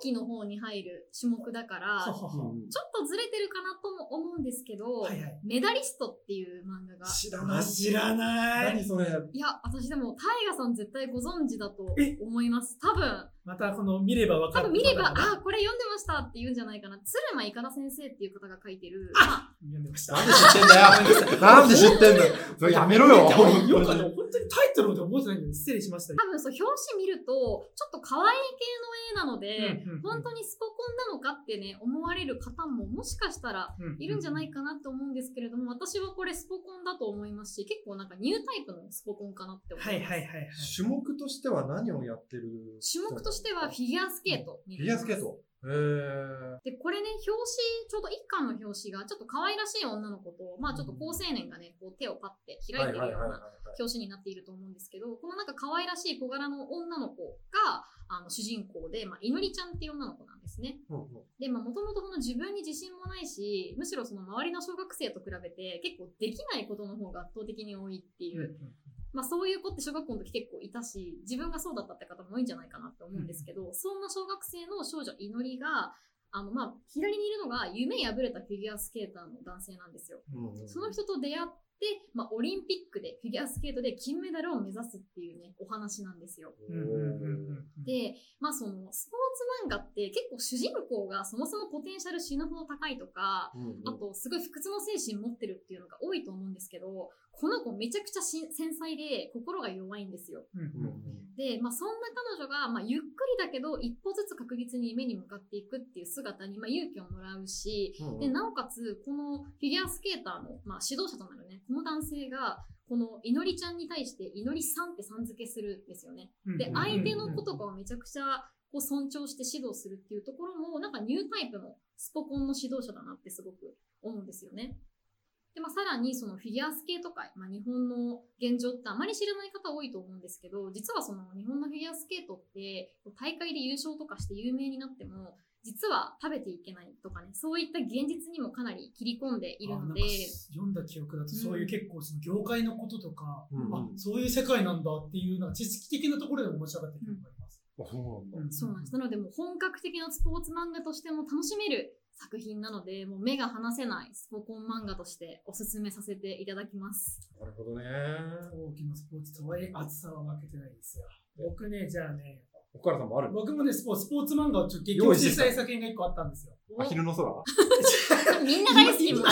冬季の方に入る種目だから、[laughs] ちょっとずれてるかなとも思うんですけど、はいはい。メダリストっていう漫画が、あ、知らない。知らない。何それ。いや、私でも、タイガさん絶対ご存知だとえ？思います。多分、またこの見ればわかる。多分見れば、あ、これ読んでましたって言うんじゃないかな。鶴間いかだ先生っていう方が書いてる、あ読んでました。なんで知ってんだよ。[laughs] なんで知ってんだよ。それやめろよ。よくあの、本当にタイトルまで覚えてないんで失礼しました。多分そう、表紙見ると、ちょっと可愛い系の絵なので、本当にスポコンなのかってね、思われる方ももしかしたらいるんじゃないかなと思うんですけれども、私はこれスポコンだと思いますし、結構なんかニュータイプのスポコンかなって思います。はいはいはいはい。種目としては何をやってる種目としてはフィギュアスケートにフィギュアスケート。へー。で、これね、表紙、ちょうど一巻の表紙が、ちょっと可愛らしい女の子と、まあちょっと高青年がね、こう手をパッて開いてるような表紙になっていると思うんですけど、このなんか可愛らしい小柄の女の子が、あの、主人公で、まあ、いのりちゃんっていう女の子なんですね。うんうんで、まあ、もともとその自分に自信もないし、むしろその周りの小学生と比べて、結構できないことの方が圧倒的に多いっていう、まあそういう子って小学校の時結構いたし、自分がそうだったって方も多いんじゃないかなって思うんですけど、そんな小学生の少女いのりが、あの、まあ、左にいるのが夢破れたフィギュアスケーターの男性なんですよ。うんうんその人と出会って、まあ、オリンピックでフィギュアスケートで金メダルを目指すっていうね、お話なんですよ。うんうんうんうんで、まあその、スポーツ漫画って結構主人公がそもそもポテンシャル死ぬほど高いとか、うんうんあとすごい不屈の精神持ってるっていうのが多いと思うんですけど、この子めちゃくちゃし繊細で心が弱いんですよ。うんうんうんで、まあそんな彼女が、まあゆっくりだけど一歩ずつ確実に夢に向かっていくっていう姿に、まあ勇気をもらうし、うんうんで、なおかつ、このフィギュアスケーターの、まあ、指導者となるね、この男性が、このいのりちゃんに対して、いのりさんってさん付けするんですよね。うんで、相手の子とかをめちゃくちゃこう尊重して指導するっていうところも、なんかニュータイプのスポコンの指導者だなってすごく思うんですよね。で、まあ、さらにそのフィギュアスケート界、まあ、日本の現状ってあまり知らない方多いと思うんですけど、実はその日本のフィギュアスケートって、大会で優勝とかして有名になっても、実は食べていけないとかね、そういった現実にもかなり切り込んでいるので読んだ記憶だと、そういう結構その業界のこととか、うんうんあそういう世界なんだっていう、なんか知識的なところでも面白かった記憶があります。あそうなんだ。そうなんです。なので、もう本格的なスポーツ漫画としても楽しめる作品なので、もう目が離せないスポコン漫画としておすすめさせていただきます。なるほどね。大きなスポーツとはいえ、暑さは負けてないですよ。僕ね、じゃあね、岡原さんもある？僕もね、スポーツスポーツ漫画をちょっと激推ししたい作品が一個あったんですよ。アヒルの空？[laughs] みんな大好き。みんな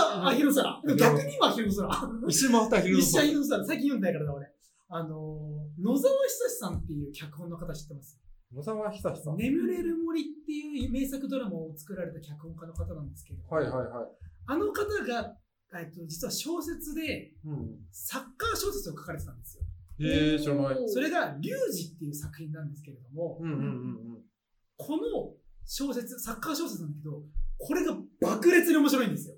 あ、アヒル空。でも逆に今アヒル空。一周回ったアヒルの一緒ア空。ヒル空。最近読んだからだ、俺。あのー、野沢久志さんっていう脚本の方知ってます？野沢久志さん。眠れる森っていう名作ドラマを作られた脚本家の方なんですけれども、はいはいはい。あの方が、えっと、実は小説でうん。サッカー小説を書かれてたんですよ。えー、知らない。それが、リュウジっていう作品なんですけれども、うんうんうんこの小説、サッカー小説なんだけど、これが爆裂に面白いんですよ。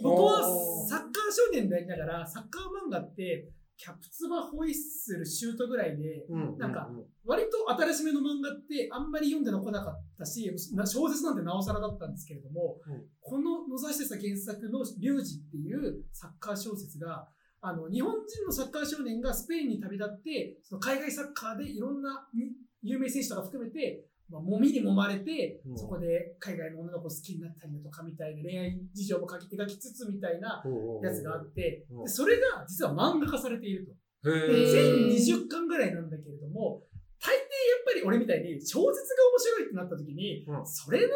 僕はサッカー少年でありながら、サッカー漫画って、キャプツバホイッスル、シュートぐらいで。なんか割と新しめの漫画ってあんまり読んでこなかったし、な小説なんてなおさらだったんですけれども、うんこの野沢久原作のリュウジっていうサッカー小説が、あの、日本人のサッカー少年がスペインに旅立って、その海外サッカーでいろんなに有名選手とか含めて、まあ、揉みに揉まれて、うんそこで海外の女の子を好きになったりだとかみたいな恋愛事情も書き描きつつみたいなやつがあって、うんでそれが実は漫画化されていると。全20巻ぐらいなんだけれども、大抵やっぱり俺みたいに小説が面白いってなった時に、うんそれの漫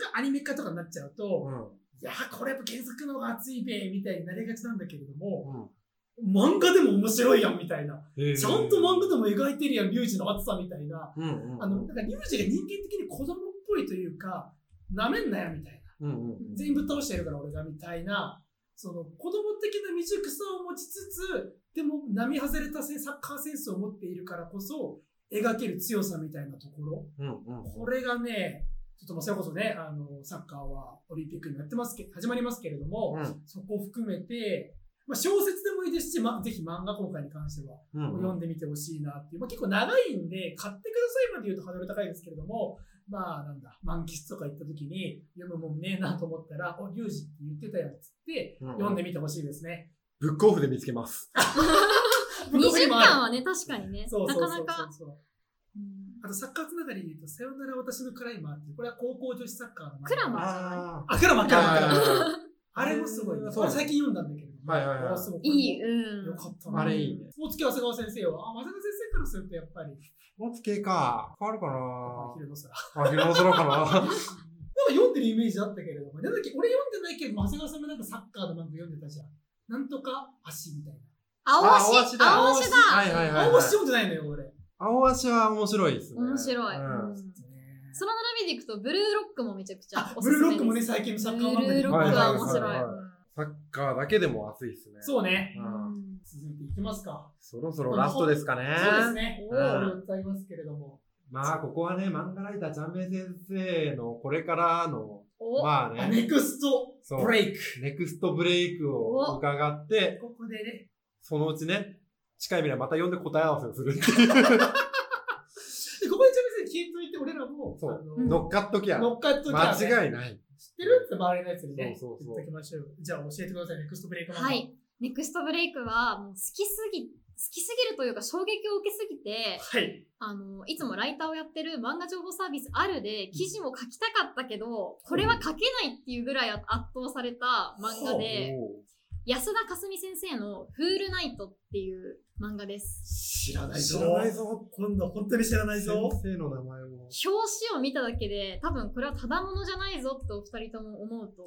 画かアニメ化とかになっちゃうと、うん。いやーこれやっぱ原作の方が熱いべ、みたいになりがちなんだけれども、うん。漫画でも面白いやん、みたいな。ちゃんと漫画でも描いてるやん、リュウジの熱さみたいな。うんうんうん。あの、なんかリュウジが人間的に子供っぽいというか、なめんなよ、みたいな。うんうん。全員ぶっ倒してやるから俺がみたいな、その子供的な未熟さを持ちつつ、でも並外れたせサッカーセンスを持っているからこそ、描ける強さみたいなところ。うんうん。これがね、ちょっとまあそれこそね、あの、サッカーはオリンピックになってますけど、始まりますけれども、うん。そこを含めて、まあ、小説でもいいですし、まあ、ぜひ漫画今回に関してはうん読んでみてほしいなっていう、まあ、結構長いんで、買ってくださいまで言うとハードル高いですけれども、まあなんだ、漫喫とか行った時に読むもんねえなと思ったら、お、リュウジって言ってたよっつって、うん読んでみてほしいですね。ブックオフで見つけます。[laughs] 20巻はね、確かにね、なかなか。あとサッカーつながりで言うと、さよなら私のクライマーっていう、これは高校女子サッカーのクラマーああ、クラマー、クラマー、クラマー。ああれもすごいね。それ最近読んだんだけど。はいはいはいあすごくいい、うん。よかったな。あれいいね。スポーツ系長谷川先生は、あ、長谷川先生からするとやっぱり、スポーツ系か。変わるか昼の空。なあ、昼の空かな。[laughs] [laughs] なんか読んでるイメージあったけれども、なんだっけ、俺読んでないけど、長谷川さんもなんかサッカーの漫画読んでたじゃん。なんとか足みたいな。青あ足だ。青足だはいはいはい、はい。青足読んでないのよ、俺。青足は面白いですね。面白い。その並びでいくと、ブルーロックもめちゃくちゃあお、すすめです。ブルーロックもね、最近のサッカー漫画にブルーロックは面白い。サッカーだけでも熱いですね。そうね。う。うんん続いていきますか。そろそろラストですかね。そうですね。うんこれを伝えますけれども。まあ、ここはね、漫画ライターちゃんめい先生のこれからの、お、まああね、ネクストブレイク。ネクストブレイクを伺って、ここでね、そのうちね、近い未来また呼んで答え合わせをするっていう。で、ここでちなみに聞いといて、俺らも、そう乗っかっときゃ、乗っかっときゃね間違いない。知ってる？って周りのやつにね、そうそうそう言っときましょう。じゃあ教えてください、ネクストブレイク漫画はい。ネクストブレイクは、もう好きすぎ、好きすぎるというか衝撃を受けすぎて、はい。あの、いつもライターをやってる漫画情報サービスあるで記事も書きたかったけど、これは書けないっていうぐらい圧倒された漫画で、安田かすみ先生のフールナイトっていう漫画です。知らない知ぞ。らないぞ。今度本当に知らない先ぞ。生の名前も。表紙を見ただけで、多分これはただものじゃないぞってお二人とも思うと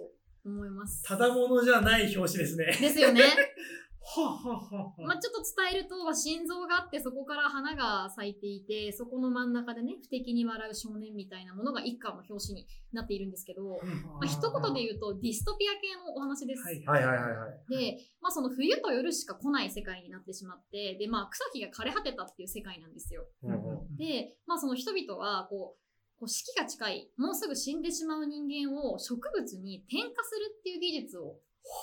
思います。ただものじゃない表紙ですね。ですよね。まあ、ちょっと伝えると、まあ心臓があって、そこから花が咲いていて、そこの真ん中でね、不敵に笑う少年みたいなものが一巻の表紙になっているんですけど、まあ、一言で言うと、ディストピア系のお話です。はいはいはいはいはい。で、まあ、その冬と夜しか来ない世界になってしまって、で、まあ、草木が枯れ果てたっていう世界なんですよ。で、まあ、その人々は、こう、こう死期が近い、もうすぐ死んでしまう人間を植物に転化するっていう技術を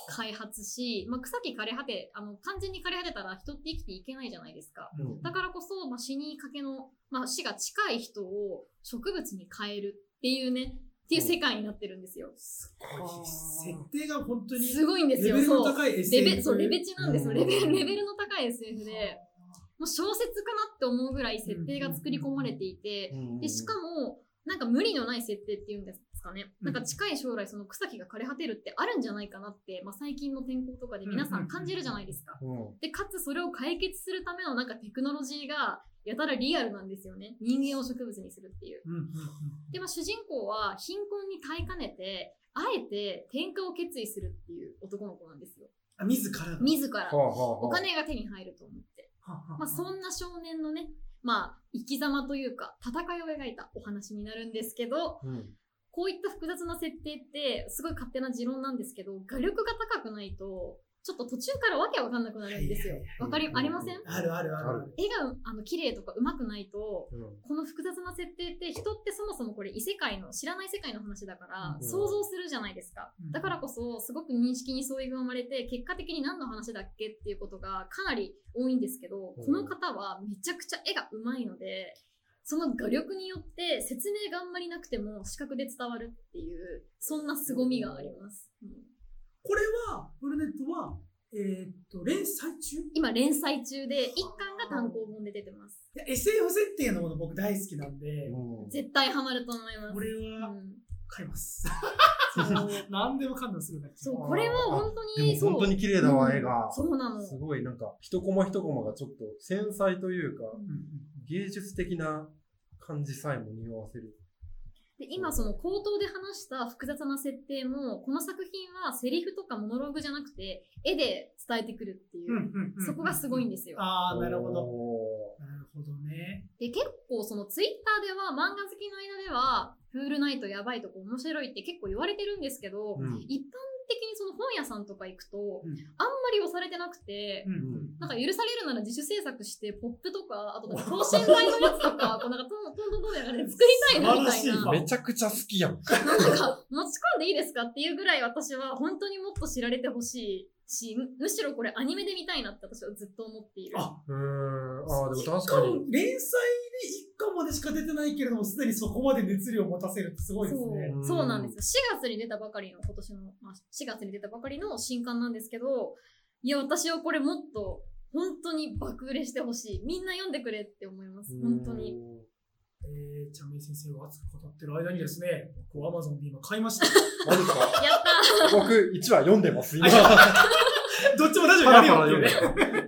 開発し、まあ、草木枯れ果て、あの、完全に枯れ果てたら人って生きていけないじゃないですか。うんだからこそ、まあ、死にかけの、まあ、死が近い人を植物に変えるっていうね、っていう世界になってるんもすごい。設定が本当にすごいんですよ。レベルのそう高い SF。レベそう、レベチなんですよ。うんレベル、レベルの高い SF で、もう小説かなって思うぐらい設定が作り込まれていて、で、しかも、なんか無理のない設定っていうんですかね。なんか近い将来その草木が枯れ果てるってあるんじゃないかなって、まあ最近の天候とかで皆さん感じるじゃないですか。うんで、かつそれを解決するためのなんかテクノロジーがやたらリアルなんですよね。人間を植物にするっていう。で、まあ主人公は貧困に耐えかねて、あえて転化を決意するっていう男の子なんですよ。あ自らが。自ら。お金が手に入ると思って。まあ、そんな少年のね、まあ、生き様というか、戦いを描いたお話になるんですけど、うんこういった複雑な設定って、すごい勝手な持論なんですけど、画力が高くないと、ちょっと途中からわけわかんなくなるんですよ。わかり、うんありません？あるあるある。絵が、あの、綺麗とか上手くないと、うん。この複雑な設定って人ってそもそもこれ異世界の知らない世界の話だからうん。想像するじゃないですか。うん。だからこそすごく認識に相違が生まれて結果的に何の話だっけっていうことがかなり多いんですけどうん。この方はめちゃくちゃ絵が上手いのでその画力によって説明があんまりなくても視覚で伝わるっていうそんな凄みがあります、うんこれは、ブルネットは、えーっと、連載中？い今連載中で1巻が単行本で出てます。や SF 設定のもの僕大好きなんで、うん。絶対ハマると思います。これうはん買います。[laughs] そう。何でも感動するんだけど。そうこれは本当でに本当に綺麗だわ、うん。絵が。そうなの。すごいなんか、一コマ一コマがちょっと繊細というか、芸術的な感じさえも匂わせる。で今その口頭で話した複雑な設定もこの作品はセリフとかモノローグじゃなくて絵で伝えてくるっていう、うんうんうんそこがすごいんですよ。ああ、なるほど。おなるほどね。で結構そのツイッターでは漫画好きの間では「フールナイトやばいとこ面白い」って結構言われてるんですけど、ーうん一般的にその本屋さんとか行くと、うんあんまり押されてなくて、うんうんなんか許されるなら自主制作してポップとかあとなんか等身大のやつとか [laughs] こうなんかトントントントンみたいな感じで作りたいなみたいなめちゃくちゃ好きやん。なんか持ち込んでいいですかっていうぐらい私は本当にもっと知られてほしいし、むむしろこれアニメで見たいなって私はずっと思っている。あうーん。ああ、でも確しかかに。も連載で1巻までしか出てないけれども、すでにそこまで熱量を持たせるってすごいですね。そうそうなんですよ。4月に出たばかりの、今年の、まあ、4月に出たばかりの新刊なんですけど、いや、私はこれもっと、本当に爆売れしてほしい。みんな読んでくれって思います。本当に。えー、ちゃんめい先生が熱く語ってる間にですね、僕、アマゾンで今買いました。マジか？やった僕、1話読んでます、今。どっちも大丈夫パラやパラ読んでるよっていうね。[laughs]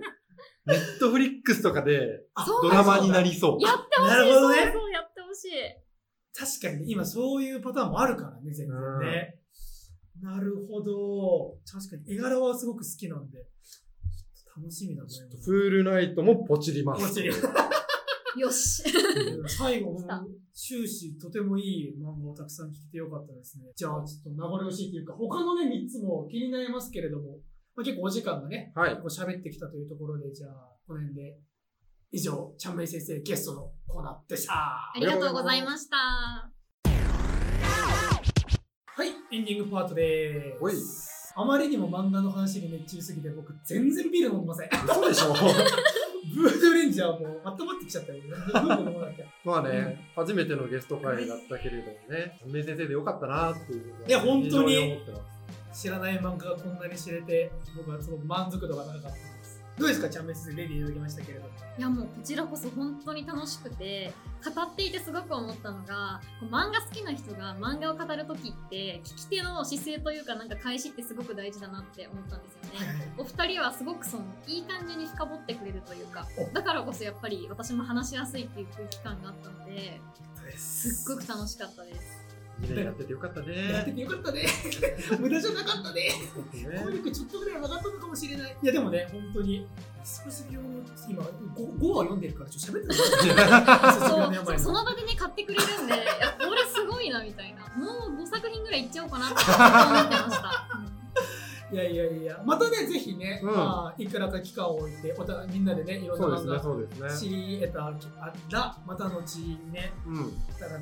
トフリックスとかでドラマになりそう。やってほしい。なるほどねそうそう、やってほしい。確かにね、今そういうパターンもあるからね、全然ね。なるほど。確かに絵柄はすごく好きなんで、ちょっと楽しみだと思います。フールナイトもポチります。もちろんよし。[laughs] 最後終始とてもいい漫画をたくさん聞けてよかったですね。じゃあ、ちょっと名残惜しいというか、他のね、3つも気になりますけれども、まあ、結構お時間がね、はい。結構喋ってきたというところで、じゃあ、この辺で、以上、ちゃんめい先生ゲストのコーナーでした。ありがとうございました。はい、エンディングパートでおいす。あまりにも漫画の話に熱中すぎて、僕、全然ビール飲んでません。そうでしょ [laughs] ブードゥレンジャーもう温まってきちゃったよ。ブードゥ飲まなきゃ。まあね、初めてのゲスト会だったけれどもね、名先生でよかったなっていういや本当に非常思ってます。知らない漫画がこんなに知れて、僕はすごく満足度が高かった。どうですか、ちゃんめい先生、レディーいただきましたけれども。いやもうこちらこそ本当に楽しくて語っていてすごく思ったのがこう漫画好きな人が漫画を語る時って聞き手の姿勢というかなんか返しってすごく大事だなって思ったんですよね。お二人はすごくそのいい感じに深掘ってくれるというかおだからこそやっぱり私も話しやすいっていう空気感があったのですっごく楽しかったです。2年やっててよかったやってね。てよかったね。[laughs] 無駄じゃなかったね。ね語力ちょっとぐらい上がったのかもしれない。いやでもね、本当に、少し病の今 5, 5話読んでるからちょっと喋ってない。[laughs] その病その場でね買ってくれるんでいやこれすごいなみたいなもう5作品ぐらいいっちゃおうかなって思ってました。うんいやいやいや、またね、ぜひね、うんまあ、いくらか期間を置いて、お互いみんなでね、いろんなそうですね、漫画そうです知ね。り得たら、また後にね、うん。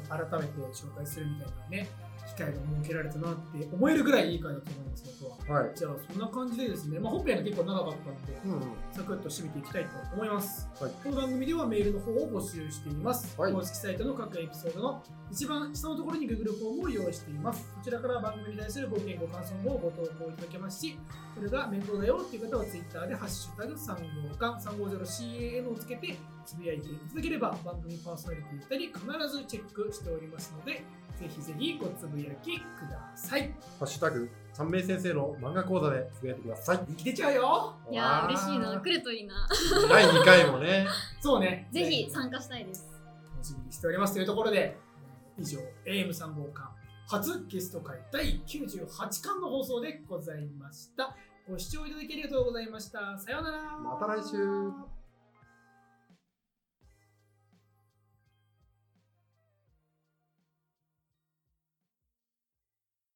改めて紹介するみたいなね、機会が設けられたなって思えるぐらいいい回だと思います、僕は。はい。じゃあ、そんな感じでですね、まあ、本編が結構長かったんで、うんうん。サクッと締めていきたいと思います。はいこの番組ではメールの方を募集しています。はい公式サイトの各エピソードの一番下のところに Google フォームを用意しています。こちらから番組に対するご意見、ご感想もご投稿いただけますし、それが面倒だよっていう方は Twitter でハッシュタグ3号館 350CAN をつけてつぶやいていただければ番組パーソナリティ2人必ずチェックしておりますので、ぜひぜひごつぶやきください。ハッシュタグ、三名先生の漫画講座でつぶやいてください。生きてちゃうよいやー嬉しいな来るといいな第2回もね、そうね。ぜひ参加したいです。楽しみにしておりますというところで、以上、AM3 号館初ゲスト会第98巻の放送でございました。ご視聴いただきありがとうございました。さようなら。また来週。